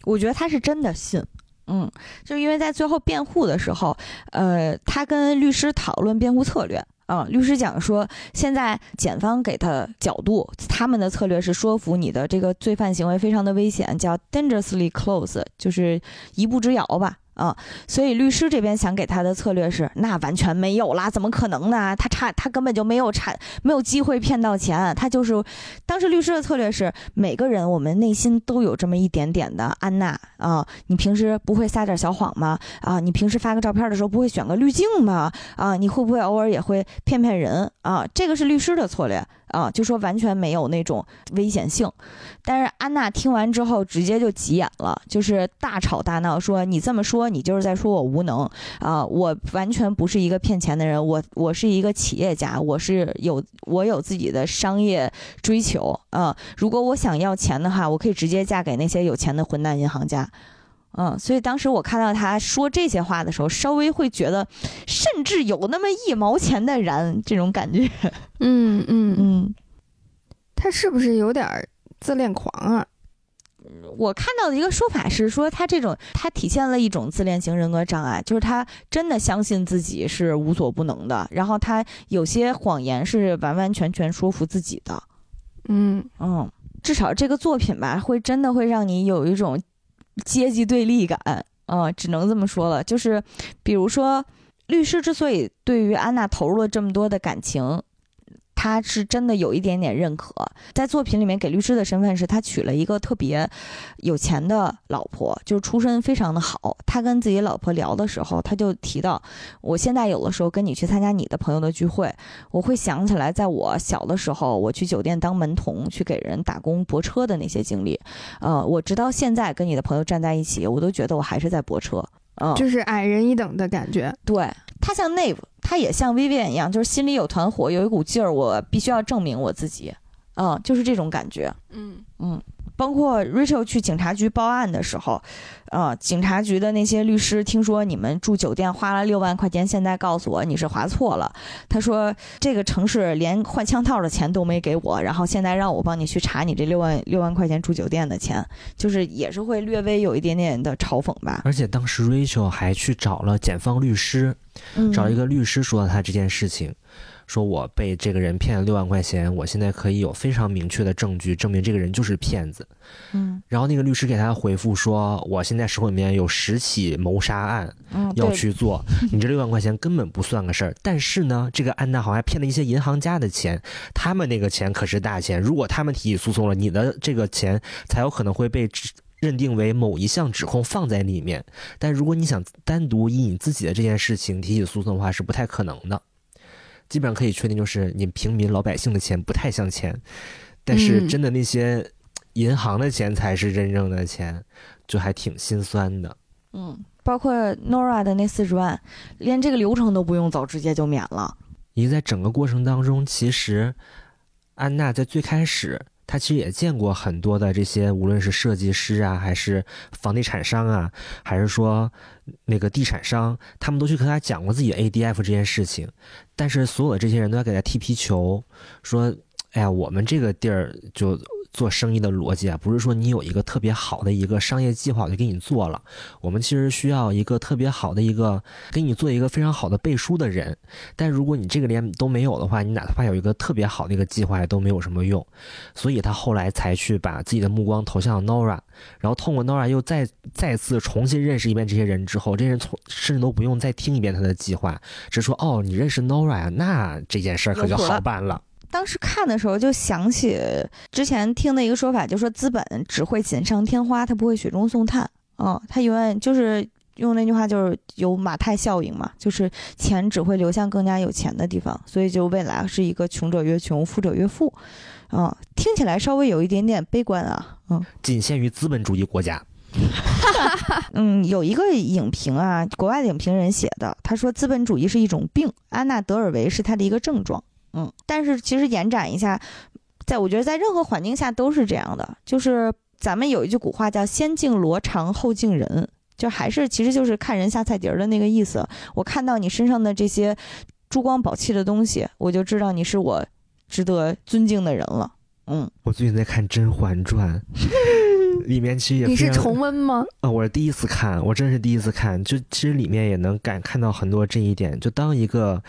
Speaker 2: 我觉得他是真的信，嗯，就是因为在最后辩护的时候，呃，他跟律师讨论辩护策略。嗯，律师讲说，现在检方给他角度，他们的策略是说服你的这个罪犯行为非常的危险，叫 dangerously close，就是一步之遥吧。啊，所以律师这边想给他的策略是，那完全没有啦，怎么可能呢？他差，他根本就没有差，没有机会骗到钱。他就是，当时律师的策略是，每个人我们内心都有这么一点点的安娜啊，你平时不会撒点小谎吗？啊，你平时发个照片的时候不会选个滤镜吗？啊，你会不会偶尔也会骗骗人啊？这个是律师的策略。啊，就说完全没有那种危险性，但是安娜听完之后直接就急眼了，就是大吵大闹，说你这么说，你就是在说我无能啊！我完全不是一个骗钱的人，我我是一个企业家，我是有我有自己的商业追求啊！如果我想要钱的话，我可以直接嫁给那些有钱的混蛋银行家。嗯，所以当时我看到他说这些话的时候，稍微会觉得，甚至有那么一毛钱的燃这种感觉。
Speaker 1: 嗯嗯嗯，他是不是有点自恋狂啊？
Speaker 2: 我看到的一个说法是说，他这种他体现了一种自恋型人格障碍，就是他真的相信自己是无所不能的，然后他有些谎言是完完全全说服自己的。
Speaker 1: 嗯
Speaker 2: 嗯，至少这个作品吧，会真的会让你有一种。阶级对立感，啊，只能这么说了。就是，比如说，律师之所以对于安娜投入了这么多的感情。他是真的有一点点认可，在作品里面给律师的身份是他娶了一个特别有钱的老婆，就是出身非常的好。他跟自己老婆聊的时候，他就提到，我现在有的时候跟你去参加你的朋友的聚会，我会想起来在我小的时候，我去酒店当门童，去给人打工泊车的那些经历。呃，我直到现在跟你的朋友站在一起，我都觉得我还是在泊车，嗯，
Speaker 1: 就是矮人一等的感觉。
Speaker 2: 对他像 Nave。他也像 Vivian 一样，就是心里有团火，有一股劲儿，我必须要证明我自己，嗯，就是这种感觉，
Speaker 1: 嗯
Speaker 2: 嗯。包括 Rachel 去警察局报案的时候，呃，警察局的那些律师听说你们住酒店花了六万块钱，现在告诉我你是划错了。他说这个城市连换枪套的钱都没给我，然后现在让我帮你去查你这六万六万块钱住酒店的钱，就是也是会略微有一点点的嘲讽吧。
Speaker 4: 而且当时 Rachel 还去找了检方律师，找一个律师说了他这件事情。说我被这个人骗了六万块钱，我现在可以有非常明确的证据证明这个人就是骗子。
Speaker 2: 嗯
Speaker 4: 然后那个律师给他回复说，我现在手里面有十起谋杀案
Speaker 2: 嗯，
Speaker 4: 要去做，你这六万块钱根本不算个事儿。但是呢，这个安娜好像还骗了一些银行家的钱，他们那个钱可是大钱，如果他们提起诉讼了，你的这个钱才有可能会被认定为某一项指控放在里面。但如果你想单独以你自己的这件事情提起诉讼的话，是不太可能的。基本上可以确定，就是你平民老百姓的钱不太像钱，但是
Speaker 1: 嗯
Speaker 4: 真的那些银行的钱才是真正的钱，就还挺心酸的。
Speaker 2: 嗯，包括 Nora 的那四十万，连这个流程都不用走，直接就免了。
Speaker 4: 因为在整个过程当中，其实安娜在最开始，他其实也见过很多的这些，无论是设计师啊，还是房地产商啊，还是说那个地产商，他们都去跟他讲过自己的 ADF 这件事情，但是所有的这些人都在给他踢皮球，说，哎呀，我们这个地儿就。做生意的逻辑啊，不是说你有一个特别好的一个商业计划我就给你做了，我们其实需要一个特别好的一个给你做一个非常好的背书的人，但如果你这个连都没有的话，你哪怕有一个特别好的一个计划都没有什么用。所以他后来才去把自己的目光投向了 Nora，然后通过 Nora 又再再次重新认识一遍这些人之后，这些人从甚至都不用再听一遍他的计划，只说哦，你认识 Nora 呀，那这件事儿可就好办了。
Speaker 2: 当时看的时候就想起之前听的一个说法，就说资本只会锦上添花，它不会雪中送炭。嗯，它永远就是用那句话，就是有马太效应嘛，就是钱只会流向更加有钱的地方，所以就未来是一个穷者越穷，富者越富。嗯，听起来稍微有一点点悲观啊。嗯
Speaker 4: 仅限于资本主义国家。
Speaker 2: 嗯，有一个影评啊，国外的影评人写的，他说资本主义是一种病，安娜德尔维是他的一个症状。嗯，但是其实延展一下，在我觉得在任何环境下都是这样的，就是咱们有一句古话叫“先敬罗裳后敬人”，就还是其实就是看人下菜碟儿的那个意思。我看到你身上的这些珠光宝气的东西，我就知道你是我值得尊敬的人了。嗯，
Speaker 4: 我最近在看《甄嬛传》，里面其实也
Speaker 1: 你是重温吗？
Speaker 4: 啊、我是第一次看，我真是第一次看。就其实里面也能感看到很多这一点。就当一个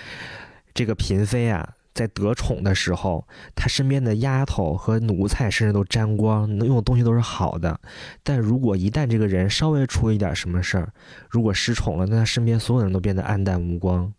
Speaker 4: 这个嫔妃啊，在得宠的时候，他身边的丫头和奴才甚至都沾光，能用的东西都是好的。但如果一旦这个人稍微出一点什么事儿，如果失宠了，那他身边所有人都变得黯淡无光，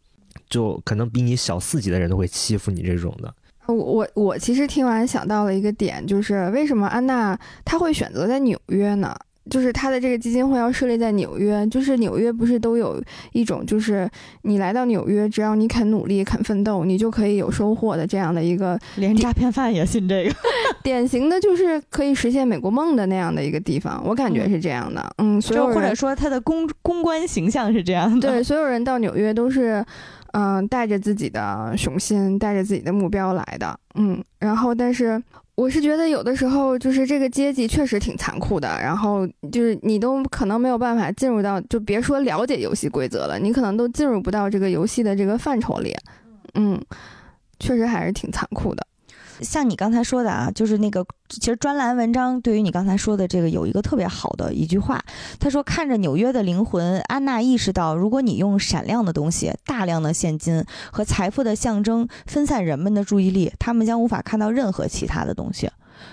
Speaker 4: 就可能比你小四级的人都会欺负你这种的。
Speaker 1: 我我我其实听完想到了一个点，就是为什么安娜她会选择在纽约呢？就是他的这个基金会要设立在纽约，就是纽约不是都有一种，就是你来到纽约，只要你肯努力、肯奋斗，你就可以有收获的这样的一个
Speaker 2: 连诈骗犯也信这个。
Speaker 1: 典型的，就是可以实现美国梦的那样的一个地方。我感觉是这样的，嗯，所有
Speaker 2: 就或者说他的公公关形象是这样的。
Speaker 1: 对，所有人到纽约都是，嗯、带着自己的雄心，带着自己的目标来的，嗯，然后但是我是觉得有的时候就是这个阶级确实挺残酷的，然后就是你都可能没有办法进入到，就别说了解游戏规则了，你可能都进入不到这个游戏的这个范畴里，嗯，确实还是挺残酷的。
Speaker 2: 像你刚才说的啊，就是那个，其实专栏文章对于你刚才说的这个有一个特别好的一句话，他说：“看着纽约的灵魂，安娜意识到，如果你用闪亮的东西、大量的现金和财富的象征分散人们的注意力，他们将无法看到任何其他的东西。”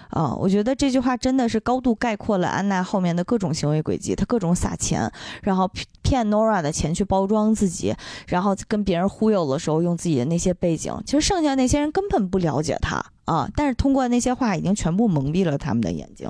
Speaker 2: 啊、我觉得这句话真的是高度概括了安娜后面的各种行为轨迹，她各种撒钱，然后骗骗 Nora 的钱去包装自己，然后跟别人忽悠的时候用自己的那些背景，其实剩下那些人根本不了解她啊，但是通过那些话已经全部蒙蔽了他们的眼睛。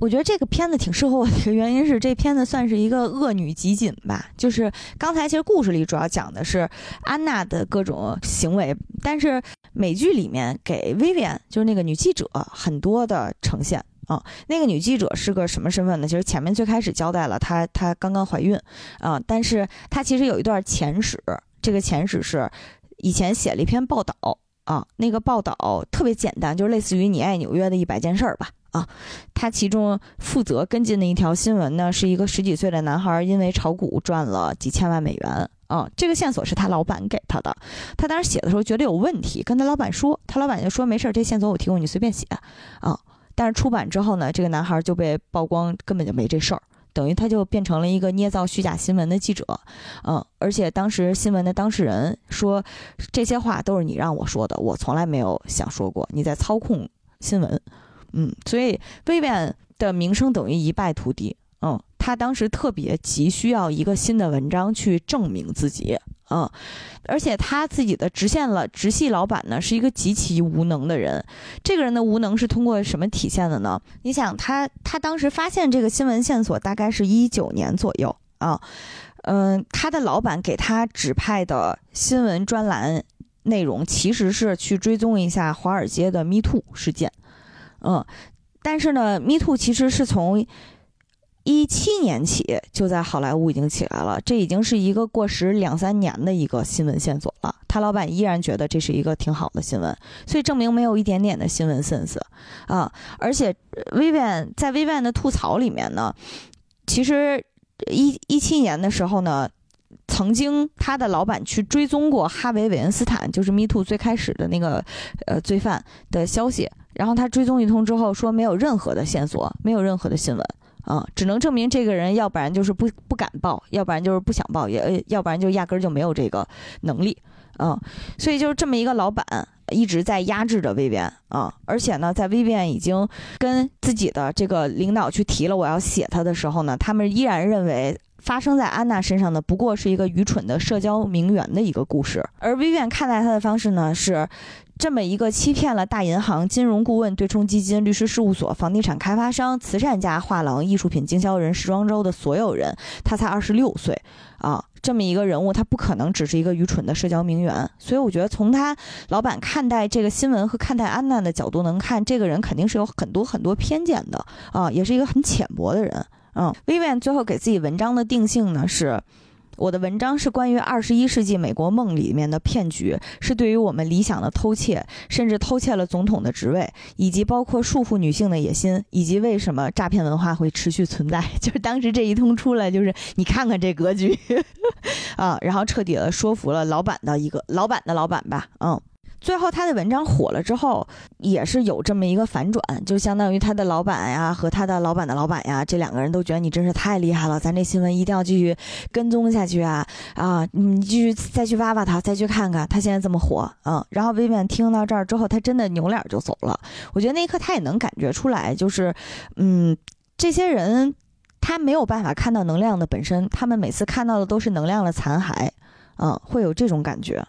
Speaker 2: 我觉得这个片子挺适合我的一个原因是，这片子算是一个恶女集锦吧。就是刚才其实故事里主要讲的是安娜的各种行为，但是美剧里面给 Vivian 就是那个女记者很多的呈现啊。那个女记者是个什么身份呢？其实前面最开始交代了她她刚刚怀孕啊，但是她其实有一段前史，这个前史是以前写了一篇报道啊，那个报道特别简单，就是类似于《你爱纽约》的一百件事儿吧。啊，他其中负责跟进的一条新闻呢，是一个十几岁的男孩因为炒股赚了几千万美元。啊，这个线索是他老板给他的。他当时写的时候觉得有问题，跟他老板说，他老板就说没事儿，这线索我提供，你随便写。啊，但是出版之后呢，这个男孩就被曝光根本就没这事儿。等于他就变成了一个捏造虚假新闻的记者，嗯，而且当时新闻的当事人说这些话都是你让我说的，我从来没有想说过，你在操控新闻，嗯，所以薇薇安的名声等于一败涂地，嗯，他当时特别急需要一个新的文章去证明自己，嗯，而且他自己的直线了直系老板呢是一个极其无能的人，这个人的无能是通过什么体现的呢？你想他他当时发现这个新闻线索大概是一九年左右啊，嗯，他的老板给他指派的新闻专栏内容其实是去追踪一下华尔街的 Me Too 事件，嗯，但是呢，Me Too 其实是从一七年起就在好莱坞已经起来了，这已经是一个过时两三年的一个新闻线索了。他老板依然觉得这是一个挺好的新闻，所以证明没有一点点的新闻 sense 啊！而且薇薇安在薇薇安的吐槽里面呢，其实一一七年的时候呢。曾经，他的老板去追踪过哈维·韦恩斯坦，就是 Me Too 最开始的那个呃罪犯的消息。然后他追踪一通之后，说没有任何的线索，没有任何的新闻啊，只能证明这个人要不然就是不不敢报，要不然就是不想报，也要不然就压根儿就没有这个能力啊。所以就是这么一个老板一直在压制着薇薇安啊，而且呢，在薇薇安已经跟自己的这个领导去提了我要写他的时候呢，他们依然认为。发生在安娜身上的不过是一个愚蠢的社交名媛的一个故事，而薇薇安看待她的方式呢是，这么一个欺骗了大银行、金融顾问、对冲基金、律师事务所、房地产开发商、慈善家、画廊、艺术品经销人、时装周的所有人，他才二十六岁啊，这么一个人物，他不可能只是一个愚蠢的社交名媛。所以我觉得从他老板看待这个新闻和看待安娜的角度，能看这个人肯定是有很多很多偏见的啊，也是一个很浅薄的人。嗯，Vivian 最后给自己文章的定性呢是，我的文章是关于二十一世纪美国梦里面的骗局，是对于我们理想的偷窃，甚至偷窃了总统的职位，以及包括束缚女性的野心，以及为什么诈骗文化会持续存在。就是当时这一通出来，就是你看看这格局 啊，然后彻底的说服了老板的一个老板的老板吧，嗯。最后，他的文章火了之后，也是有这么一个反转，就相当于他的老板呀和他的老板的老板呀，这两个人都觉得你真是太厉害了，咱这新闻一定要继续跟踪下去啊啊！你继续再去挖挖他，再去看看他现在这么火，嗯。然后薇薇安听到这儿之后，他真的扭脸就走了。我觉得那一刻他也能感觉出来，就是嗯，这些人他没有办法看到能量的本身，他们每次看到的都是能量的残骸，嗯，会有这种感觉。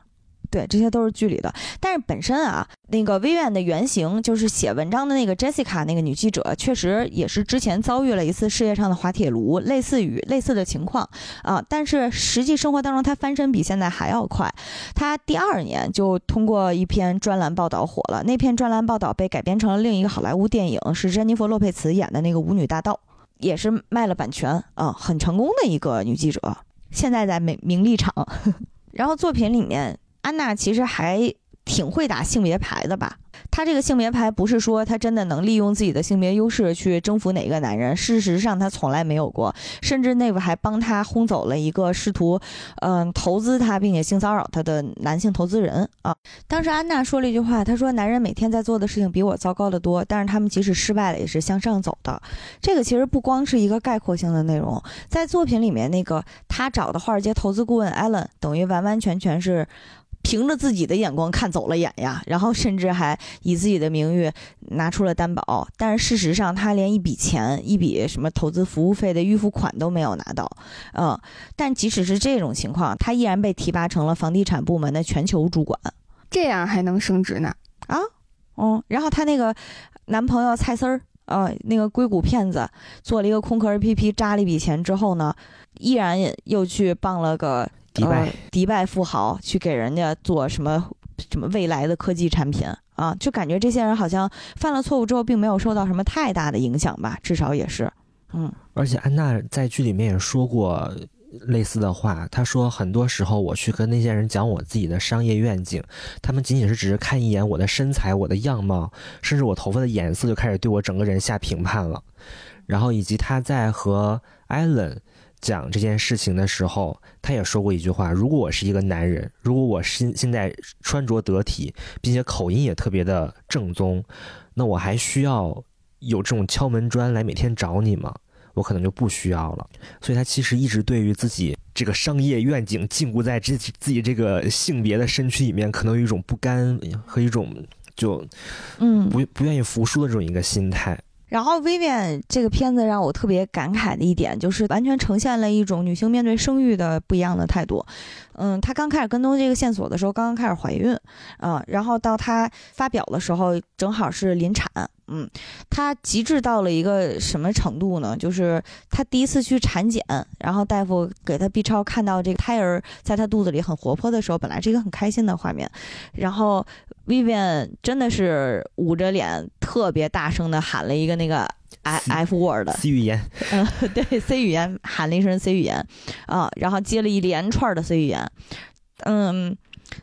Speaker 2: 对，这些都是剧里的，但是本身啊，那个微院的原型就是写文章的那个 Jessica 那个女记者，确实也是之前遭遇了一次事业上的滑铁卢，类似于类似的情况啊。但是实际生活当中，她翻身比现在还要快。她第二年就通过一篇专栏报道火了，那篇专栏报道被改编成了另一个好莱坞电影，是珍妮弗·洛佩茨演的那个《舞女大盗》，也是卖了版权啊，很成功的一个女记者，现在在名名利场。然后作品里面。安娜其实还挺会打性别牌的吧？她这个性别牌不是说她真的能利用自己的性别优势去征服哪个男人，事实上她从来没有过。甚至内部还帮她轰走了一个试图，嗯，投资她并且性骚扰她的男性投资人啊。当时安娜说了一句话，她说：“男人每天在做的事情比我糟糕的多，但是他们即使失败了也是向上走的。”这个其实不光是一个概括性的内容，在作品里面那个她找的华尔街投资顾问 Allen，等于完完全全是。凭着自己的眼光看走了眼呀，然后甚至还以自己的名誉拿出了担保，但是事实上他连一笔钱、一笔什么投资服务费的预付款都没有拿到，嗯，但即使是这种情况，他依然被提拔成了房地产部门的全球主管，
Speaker 1: 这样还能升职呢？
Speaker 2: 啊，嗯，然后他那个男朋友蔡丝儿，呃，那个硅谷骗子，做了一个空壳 APP，扎了一笔钱之后呢，依然又去傍了个。
Speaker 4: 迪拜，
Speaker 2: 迪拜富豪去给人家做什么什么未来的科技产品啊？就感觉这些人好像犯了错误之后，并没有受到什么太大的影响吧？至少也是，嗯。
Speaker 4: 而且安娜在剧里面也说过类似的话，她说很多时候我去跟那些人讲我自己的商业愿景，他们仅仅是只是看一眼我的身材、我的样貌，甚至我头发的颜色，就开始对我整个人下评判了。然后以及他在和艾伦。讲这件事情的时候，他也说过一句话：如果我是一个男人，如果我现现在穿着得体，并且口音也特别的正宗，那我还需要有这种敲门砖来每天找你吗？我可能就不需要了。所以他其实一直对于自己这个商业愿景禁锢在自己自己这个性别的身躯里面，可能有一种不甘和一种就
Speaker 2: 嗯，
Speaker 4: 不不愿意服输的这种一个心态。
Speaker 2: 然后《Vivian》这个片子让我特别感慨的一点，就是完全呈现了一种女性面对生育的不一样的态度。嗯，她刚开始跟踪这个线索的时候，刚刚开始怀孕，嗯，然后到她发表的时候，正好是临产。嗯，他极致到了一个什么程度呢？就是他第一次去产检，然后大夫给他 B 超，看到这个胎儿在他肚子里很活泼的时候，本来是一个很开心的画面，然后 Vivian 真的是捂着脸，特别大声的喊了一个那个 F F
Speaker 4: word，C 语言，
Speaker 2: 嗯，对 C 语言喊了一声 C 语言，啊，然后接了一连串的 C 语言，嗯，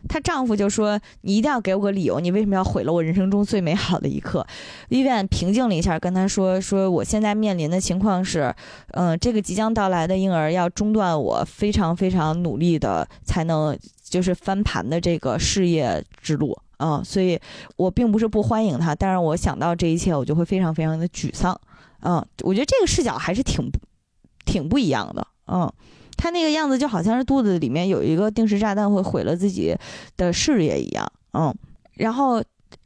Speaker 2: 她丈夫就说：“你一定要给我个理由，你为什么要毁了我人生中最美好的一刻伊万平静了一下，跟他说：“说我现在面临的情况是，嗯，这个即将到来的婴儿要中断我非常非常努力的才能就是翻盘的这个事业之路。”嗯，所以我并不是不欢迎他，但是我想到这一切，我就会非常非常的沮丧。嗯，我觉得这个视角还是挺挺不一样的。嗯，他那个样子就好像是肚子里面有一个定时炸弹会毁了自己的事业一样。嗯，然后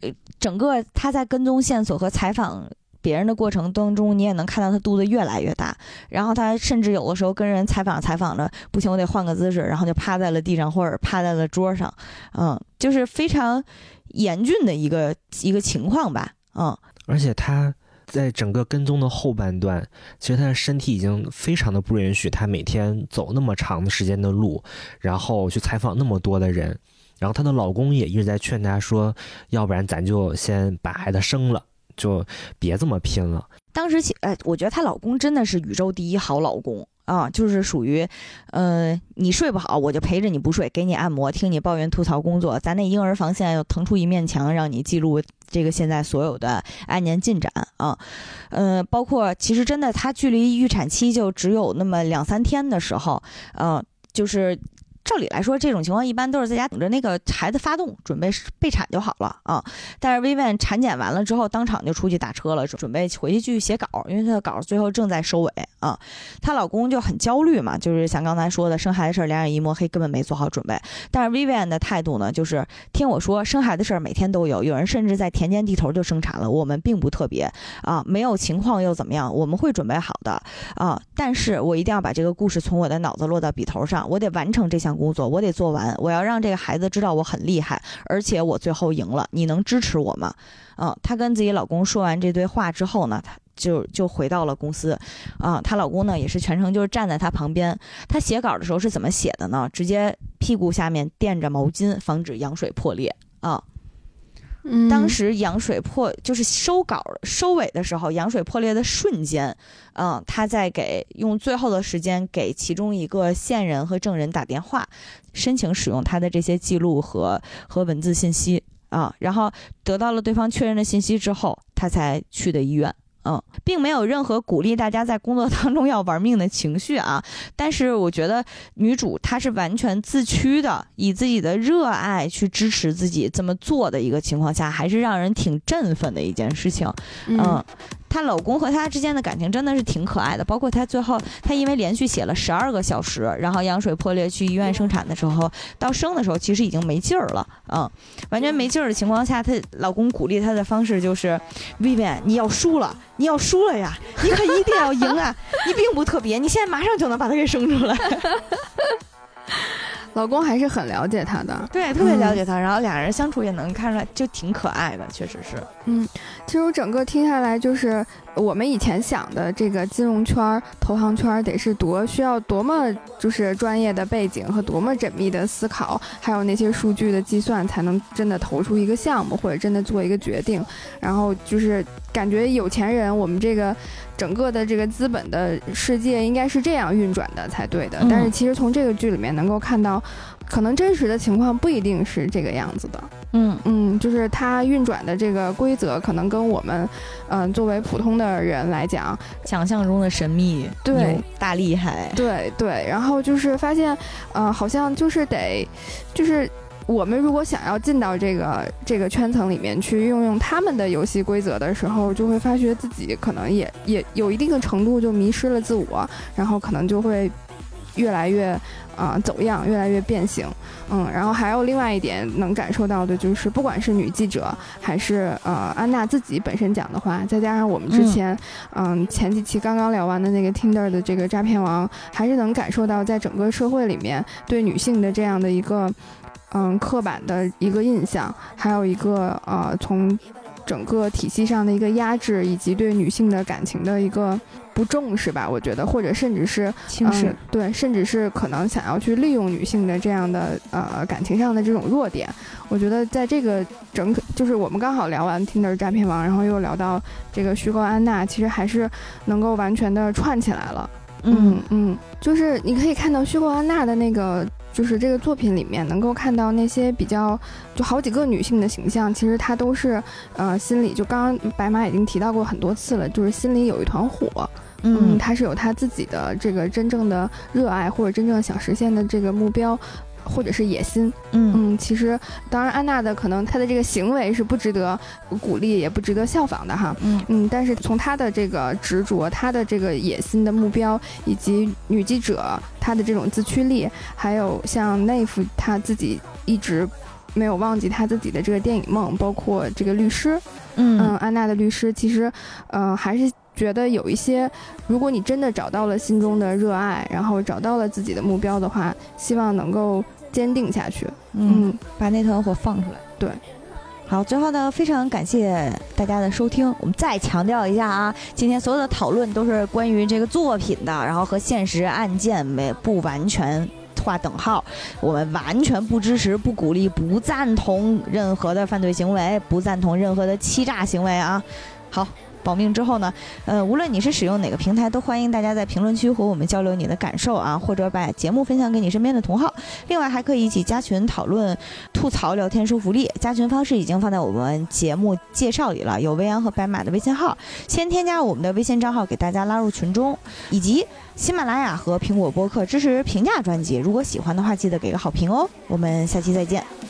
Speaker 2: 呃整个他在跟踪线索和采访别人的过程当中，你也能看到他肚子越来越大。然后他甚至有的时候跟人采访采访着，不行，我得换个姿势，然后就趴在了地上或者趴在了桌上。嗯，就是非常严峻的一个一个情况吧。嗯
Speaker 4: 而且他在整个跟踪的后半段，其实她的身体已经非常的不允许她每天走那么长的时间的路，然后去采访那么多的人。然后她的老公也一直在劝她说，要不然咱就先把孩子生了，就别这么拼了。
Speaker 2: 当时起，哎，我觉得她老公真的是宇宙第一好老公啊，就是属于，呃，你睡不好，我就陪着你不睡，给你按摩，听你抱怨吐槽工作。咱那婴儿房现在又腾出一面墙，让你记录这个现在所有的按年进展啊，呃，包括其实真的，它距离预产期就只有那么两三天的时候，嗯、就是。照理来说，这种情况一般都是在家等着那个孩子发动，准备备产就好了啊。但是 Vivian 产检完了之后，当场就出去打车了，准备回去继续写稿，因为她的稿最后正在收尾啊。她老公就很焦虑嘛，就是像刚才说的，生孩子事儿两眼一抹黑，根本没做好准备。但是 Vivian 的态度呢，就是听我说，生孩子事儿每天都有，有人甚至在田间地头就生产了，我们并不特别啊，没有情况又怎么样？我们会准备好的啊。但是我一定要把这个故事从我的脑子落到笔头上，我得完成这项工作，我得做完，我要让这个孩子知道我很厉害，而且我最后赢了，你能支持我吗？嗯，她跟自己老公说完这堆话之后呢，她就就回到了公司，啊，她老公呢也是全程就是站在她旁边。她写稿的时候是怎么写的呢？直接屁股下面垫着毛巾，防止羊水破裂啊。当时羊水破就是收稿收尾的时候，羊水破裂的瞬间，嗯，他在给用最后的时间给其中一个线人和证人打电话，申请使用他的这些记录和和文字信息啊，然后得到了对方确认的信息之后，他才去的医院。嗯，并没有任何鼓励大家在工作当中要玩命的情绪啊，但是我觉得女主她是完全自驱的，以自己的热爱去支持自己这么做的一个情况下，还是让人挺振奋的一件事情。嗯，她老公和她之间的感情真的是挺可爱的，包括她最后她因为连续写了十二个小时，然后羊水破裂去医院生产的时候，到生的时候其实已经没劲儿了，嗯，完全没劲儿的情况下，她老公鼓励她的方式就是，Vivian 你要输了，你要输了呀，你可一定要赢啊，你并不特别，你现在马上就能把他给生出来，
Speaker 1: 老公还是很了解她的。
Speaker 2: 对，特别了解他，然后俩人相处也能看出来就挺可爱的，确实是，
Speaker 1: 嗯，其实我整个听下来，就是我们以前想的这个金融圈儿、投行圈儿得是多需要多么就是专业的背景和多么缜密的思考，还有那些数据的计算，才能真的投出一个项目或者真的做一个决定。然后就是感觉有钱人，我们这个整个的这个资本的世界应该是这样运转的才对的。
Speaker 2: 嗯
Speaker 1: 但是其实从这个剧里面能够看到，可能真实的情况不一定是这个样子的。
Speaker 2: 嗯。
Speaker 1: 嗯，就是它运转的这个规则，可能跟我们，嗯、作为普通的人来讲，
Speaker 2: 想象中的神秘，
Speaker 1: 对
Speaker 2: 大厉害，
Speaker 1: 对对，然后就是发现，呃，好像就是得，就是我们如果想要进到这个这个圈层里面去运用他们的游戏规则的时候，就会发觉自己可能也也有一定的程度就迷失了自我，然后可能就会越来越啊、走样，越来越变形。嗯，然后还有另外一点能感受到的就是，不管是女记者还是呃安娜自己本身讲的话，再加上我们之前嗯前几期刚刚聊完的那个 Tinder 的这个诈骗王，还是能感受到在整个社会里面对女性的这样的一个嗯刻板的一个印象，还有一个呃从整个体系上的一个压制，以及对女性的感情的一个不重视吧，我觉得，或者甚至是
Speaker 2: 轻视
Speaker 1: 嗯，对，甚至是可能想要去利用女性的这样的呃感情上的这种弱点。我觉得在这个整个，就是我们刚好聊完 Tinder 诈骗王，然后又聊到这个虚构安娜，其实还是能够完全的串起来了。嗯嗯，就是你可以看到虚构安娜的那个，就是这个作品里面能够看到那些比较就好几个女性的形象，其实她都是呃心里就刚刚白马已经提到过很多次了，就是心里有一团火，嗯，她是有她自己的这个真正的热爱或者真正想实现的这个目标。或者是野心，
Speaker 2: 嗯。
Speaker 1: 嗯，其实当然安娜的可能她的这个行为是不值得鼓励，也不值得效仿的哈，
Speaker 2: 嗯。
Speaker 1: 嗯，但是从她的这个执着，她的这个野心的目标，以及女记者她的这种自驱力，还有像内夫她自己一直没有忘记她自己的这个电影梦，包括这个律师，嗯，
Speaker 2: 嗯
Speaker 1: 安娜的律师，其实，嗯、还是觉得有一些，如果你真的找到了心中的热爱，然后找到了自己的目标的话，希望能够坚定下去。
Speaker 2: 嗯，
Speaker 1: 嗯，
Speaker 2: 把那团火放出来。
Speaker 1: 对。
Speaker 2: 好，最后呢，非常感谢大家的收听。我们再强调一下啊，今天所有的讨论都是关于这个作品的，然后和现实案件没不完全划等号。我们完全不支持、不鼓励、不赞同任何的犯罪行为，不赞同任何的欺诈行为啊。好。保命之后呢，呃，无论你是使用哪个平台，都欢迎大家在评论区和我们交流你的感受啊，或者把节目分享给你身边的同好。另外，还可以一起加群讨论吐槽、聊天、收福利。加群方式已经放在我们节目介绍里了，有薇安和白马的微信号，先添加我们的微信账号，给大家拉入群中，以及喜马拉雅和苹果播客支持评价专辑。如果喜欢的话，记得给个好评哦。我们下期再见。